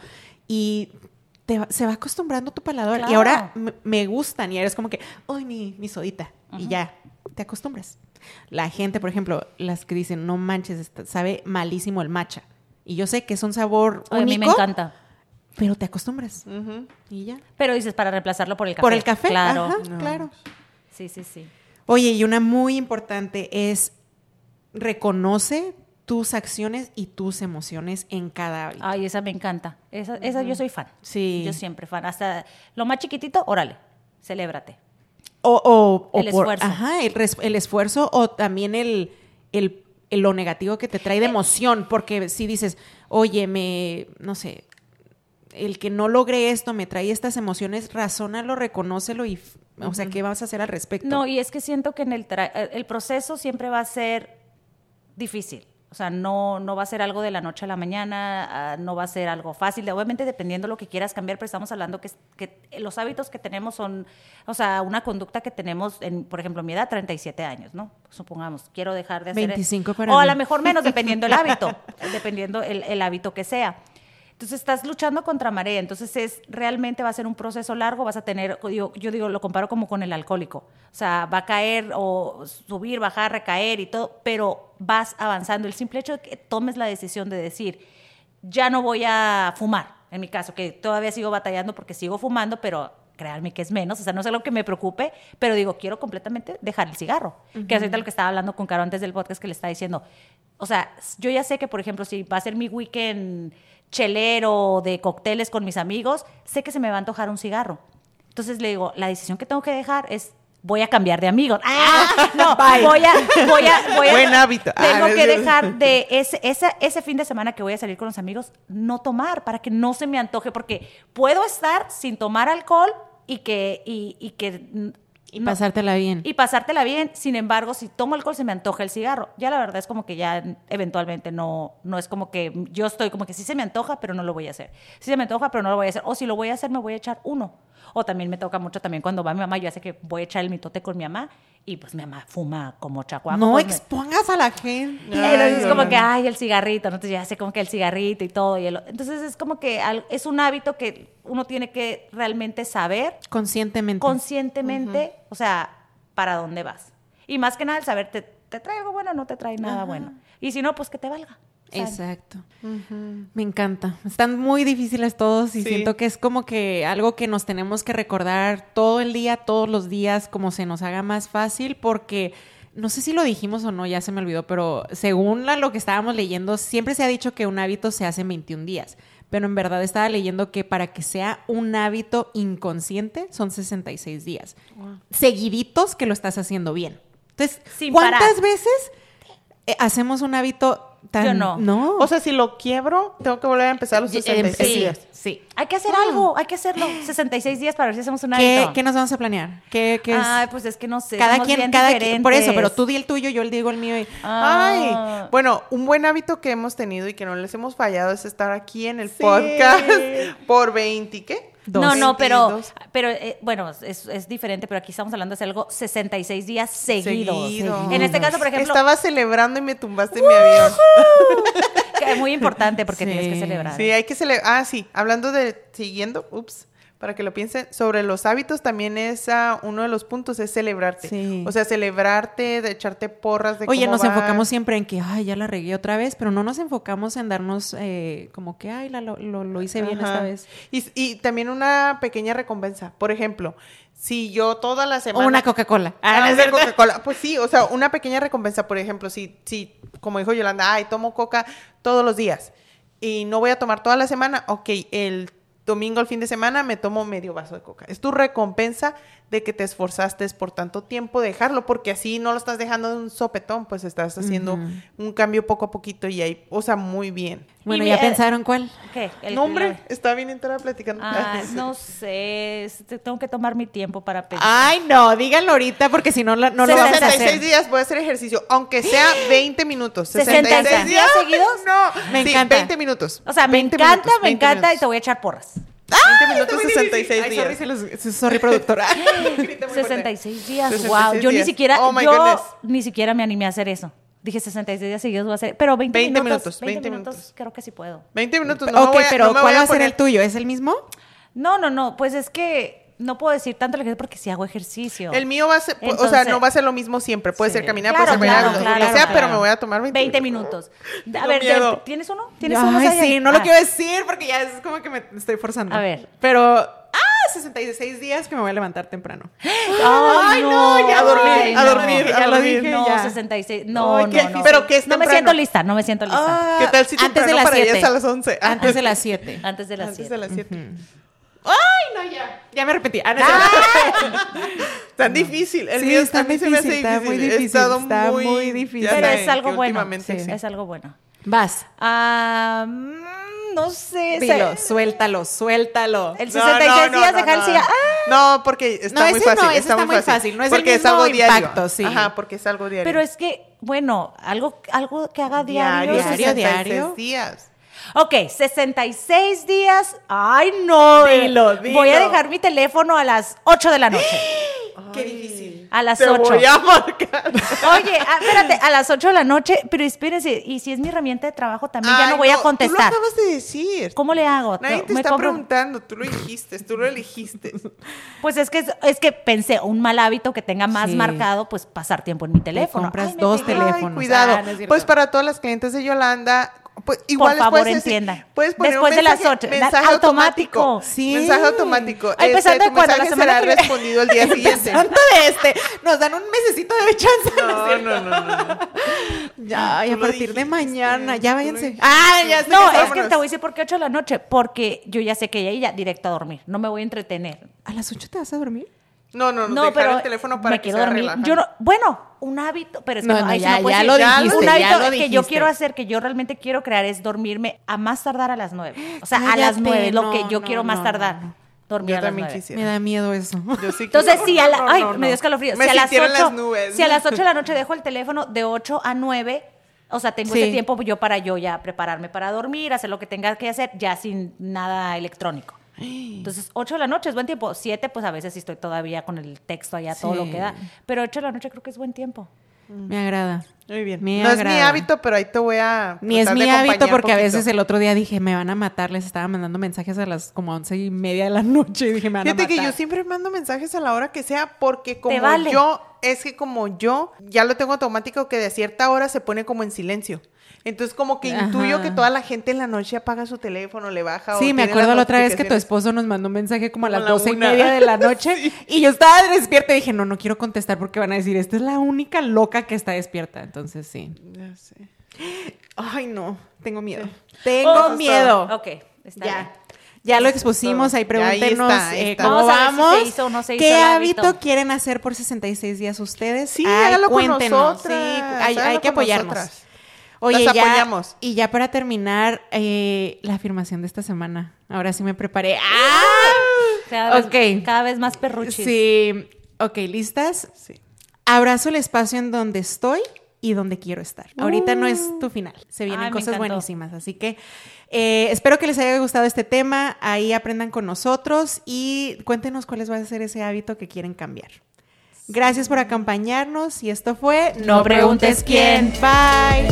Y se va acostumbrando tu paladar. Y ahora me gustan y eres como que, ¡ay, mi, mi sodita! Y ya, te acostumbras. La gente, por ejemplo, las que dicen, no manches, sabe malísimo el matcha. Y yo sé que es un sabor único. A mí me encanta. Pero te acostumbras. Y ya. Pero dices para reemplazarlo por el café. Por el café, claro. claro. Sí, sí, sí. Oye, y una muy importante es reconoce tus acciones y tus emociones en cada hábito. Ay, esa me encanta. Esa, esa yo soy fan. Sí. Yo siempre fan. Hasta lo más chiquitito, órale, celébrate. O, el esfuerzo. Ajá, el, esfuerzo o también el, el lo negativo que te trae de eh. emoción, porque si dices, oye, me, no sé, el que no logre esto me trae estas emociones, razónalo, reconócelo y, o sea, ¿qué vas a hacer al respecto? No, y es que siento que en el, el proceso siempre va a ser difícil. O sea, no, no va a ser algo de la noche a la mañana, ah, no va a ser algo fácil. Obviamente, dependiendo de lo que quieras cambiar, pero estamos hablando que, que los hábitos que tenemos son, o sea, una conducta que tenemos, en, por ejemplo, mi edad, 37 años, ¿no? Supongamos, quiero dejar de hacer. 25 para O a lo mejor menos, dependiendo el hábito, dependiendo el, el hábito que sea. Entonces estás luchando contra marea, entonces es realmente va a ser un proceso largo, vas a tener, yo, yo, digo, lo comparo como con el alcohólico, o sea, va a caer o subir, bajar, recaer y todo, pero vas avanzando. El simple hecho de que tomes la decisión de decir, ya no voy a fumar, en mi caso, que todavía sigo batallando porque sigo fumando, pero créanme que es menos, o sea, no es algo que me preocupe, pero digo, quiero completamente dejar el cigarro, que es ahorita lo que estaba hablando con Caro antes del podcast que le estaba diciendo, o sea, yo ya sé que, por ejemplo, si va a ser mi weekend chelero de cócteles con mis amigos, sé que se me va a antojar un cigarro. Entonces le digo, la decisión que tengo que dejar es voy a cambiar de amigos. Ah, no, voy a, voy a, voy a, Buen hábito. Tengo ah, que dejar de ese, ese, ese fin de semana que voy a salir con los amigos, no tomar para que no se me antoje, porque puedo estar sin tomar alcohol y que, y, y que y pasártela bien. Y pasártela bien. Sin embargo, si tomo alcohol se me antoja el cigarro. Ya la verdad es como que ya eventualmente no, no es como que yo estoy como que sí se me antoja, pero no lo voy a hacer. Sí se me antoja, pero no lo voy a hacer. O si lo voy a hacer, me voy a echar uno. O también me toca mucho también cuando va mi mamá, yo sé que voy a echar el mitote con mi mamá y pues mi mamá fuma como chacuaco. No pues expongas a la gente. entonces es como que, ay, el cigarrito, ¿no? entonces ya sé como que el cigarrito y todo. Y entonces es como que es un hábito que uno tiene que realmente saber. Conscientemente. Conscientemente, o sea, para dónde vas. Y más que nada el saber, ¿te, te trae algo bueno o no te trae nada bueno? Y si no, pues que te valga. Exacto. Me encanta. Están muy difíciles todos y siento que es como que algo que nos tenemos que recordar todo el día, todos los días, como se nos haga más fácil, porque no sé si lo dijimos o no, ya se me olvidó, pero según lo que estábamos leyendo, siempre se ha dicho que un hábito se hace en 21 días. Pero en verdad estaba leyendo que para que sea un hábito inconsciente son 66 días. Seguiditos que lo estás haciendo bien. Entonces, ¿cuántas veces eh, hacemos un hábito yo no. No. O sea, si lo quiebro, tengo que volver a empezar los 66 días. Sí. Hay que hacer algo, hay que hacerlo. 66 días para ver si hacemos un ¿Qué, ¿Qué nos vamos a planear? ¿Qué, qué es? Ay, pues es que no sé. Cada quien, cada quien. Por eso, pero tú di el tuyo, yo le digo el mío. Y... Ay. Bueno, un buen hábito que hemos tenido y que no les hemos fallado es estar aquí en el podcast por 20, ¿qué? No, no, pero, pero eh, bueno, es, es, diferente, pero aquí estamos hablando de algo 66 días seguidos. En este caso, por ejemplo. Estaba celebrando y me tumbaste en mi avión. es muy importante porque tienes que celebrar. Sí, hay que celebrar. Ah, sí, hablando de siguiendo, ups para que lo piensen, sobre los hábitos también es uh, uno de los puntos, es celebrarte. O sea, celebrarte, de echarte porras de Oye, nos enfocamos siempre en que, ay, ya la regué otra vez, pero no nos enfocamos en darnos eh, como que, ay, lo, lo, hice bien esta vez. Y, y, también una pequeña recompensa. Por ejemplo, si yo toda la semana... una Coca-Cola. Ah, una Coca-Cola. Pues sí, o sea, una pequeña recompensa. Por ejemplo, si, si, como dijo Yolanda, ay, tomo Coca todos los días y no voy a tomar toda la semana, ok, el domingo al fin de semana me tomo medio vaso de coca. Es tu recompensa de que te esforzaste por tanto tiempo dejarlo, porque así no lo estás dejando de un sopetón, pues estás haciendo un cambio poco a poquito y ahí, o sea, muy bien. Bueno, ¿ya pensaron cuál? ¿Qué? El nombre. Está bien entera platicando. Ah, no sé, tengo que tomar mi tiempo para pensar. Ay, no, díganlo ahorita porque si no, no lo vamos a hacer. 66 días voy a hacer ejercicio, aunque sea 20 minutos. 66, días seguidos. No, me encanta. 20 minutos. O sea, me encanta, me encanta y te voy a echar porras. 20 minutos, 66 días. Sorry, sorry, productora. 66 días, wow. Yo ni siquiera, oh yo ni siquiera me animé a hacer eso. Dije 66 días seguidos voy a hacer, pero 20, 20 minutos, 20, minutos, creo que sí puedo. 20 minutos, no Ok, pero ¿cuál va a ser el tuyo? ¿Es el mismo? No, no, no, pues es que no puedo decir tanto ejercicio porque si hago ejercicio. El mío va a ser, o sea, no va a ser lo mismo siempre. Puede ser caminar, puede ser claro, lo que sea, pero me voy a tomar 20, 20 minutos. A ver, ¿tienes uno? ¿Tienes uno? Ay, sí, no lo ah. quiero decir porque ya es como que me estoy forzando. A ver. Pero, ah, 66 días que me voy a levantar temprano. Ay, no, ya a dormir, a dormir, ya lo dije. No, 66, no, no, no. Pero que es No me siento lista, no me siento lista. Ah, ¿Qué tal si antes de las 7? a las 11? Antes de las 7. Antes de las 7. Antes de las 7. ¡Ay, no, ya! Ya me arrepentí. Ah, no, Tan difícil. El sí, está muy difícil. Está muy difícil. Está muy, difícil. Pero es algo bueno. Sí. Es algo bueno. Vas. Ah no sé. Dilo, suéltalo, suéltalo. El 66 días de Hal ¡Ah! No, porque está muy fácil. No, está, muy fácil. No es porque el mismo es algo impacto, sí. Ajá, porque es algo diario. Pero es que, bueno, algo, algo que haga diario. Diario, diario. días. Ok, 66 días. Ay, no. Dilo, dilo. Voy a dejar mi teléfono a las 8 de la noche. Qué difícil. A las Te 8. voy a marcar. Oye, ah, espérate, a las 8 de la noche, pero espérense, y si es mi herramienta de trabajo también, ya no voy a contestar. Tú lo acabas de decir. ¿Cómo le hago? Nadie te está preguntando, tú lo dijiste, tú lo elegiste. Pues es que es que pensé, un mal hábito que tenga más marcado, pues pasar tiempo en mi teléfono. compras dos teléfonos. cuidado. Ah, pues para todas las clientes de Yolanda, pues, igual Por favor, entiendan. Puedes poner Después un mensaje, de las 8. Mensaje automático. automático. Sí. Mensaje automático. Ay, este, empezando tu de cuando, mensaje la semana será que respondido el día siguiente. De este. Nos dan un mesecito de chance. No, no, no, no, no. Ya, y a partir de dijiste, mañana, ya tú lo váyanse. Ah, ya sé No, que es vámonos. que te voy a decir por qué 8 de la noche. Porque yo ya sé que ya ya directo a dormir. No me voy a entretener. ¿A las 8 te vas a dormir? No, no, no, No, dejar pero el teléfono para me que sea relajante. Yo no, bueno, un hábito, pero es que No, no, no, ahí sí ya- no ya lo dijiste, un ya hábito que yo quiero hacer, que yo realmente quiero crear es dormirme a más tardar a las 9. O sea, a las 9 es lo que yo no, quiero más no, tardar. no, Dormir Yo a las también 9. quisiera. Me da miedo eso. Yo sí Entonces, quiero. si a la, No, ay, no, me dio escalofrío. Me Si a las sintieron 8, las nubes. si a las 8 de la noche dejo el teléfono de 8 a 9, o sea, tengo ese tiempo yo para yo ya prepararme para dormir, hacer lo que tenga que hacer, ya sin nada electrónico. Entonces, 8 de la noche es buen tiempo. 7, pues a veces sí estoy todavía con el texto allá, todo lo Sí. que da. Pero 8 de la noche creo que es buen tiempo. Me agrada. Muy bien. Me no es mi agrada. hábito, pero ahí te voy a. Ni es mi de hábito porque a veces el otro día dije, me van a matar. Les estaba mandando mensajes a las como once y media de la noche y dije, me van Fíjate a matar. que yo siempre mando mensajes a la hora que sea porque como vale. yo, es que como yo ya lo tengo automático que de cierta hora se pone como en silencio. Entonces como que intuyo Ajá. que toda la gente en la noche apaga su teléfono, le baja o Sí, me acuerdo la otra vez que tu esposo nos mandó un mensaje como a las la doce y media de la noche y yo estaba despierta y dije, no, no quiero contestar porque van a decir, esta es la única loca que está despierta. Entonces, sí. Ya sé. Ay, no, tengo miedo. Tengo Oh, miedo. Ok, está Ya. bien. Ya lo expusimos, ahí pregúntenos está, ahí eh, está. cómo Vamos a ver si vamos. se hizo o no se hizo ¿Qué hábito? hábito? quieren hacer por 66 días ustedes? Sí, Ay, hágalo con cuéntenos. nosotras, Sí, hay, hay que apoyarnos. nosotras. Oye, Las ya- apoyamos. y ya para terminar, eh, la afirmación de esta semana. Ahora sí me preparé. ¡Ah! Cada vez, Ok. cada vez más perruchis. Sí. Ok, ¿listas? Sí. Abrazo el espacio en donde estoy y donde quiero estar. Ahorita no es tu final. Se vienen Ay, cosas buenísimas. Así que eh, espero que les haya gustado este tema. Ahí aprendan con nosotros y cuéntenos cuáles va a ser ese hábito que quieren cambiar. Gracias por acompañarnos y esto fue No preguntes quién. Bye.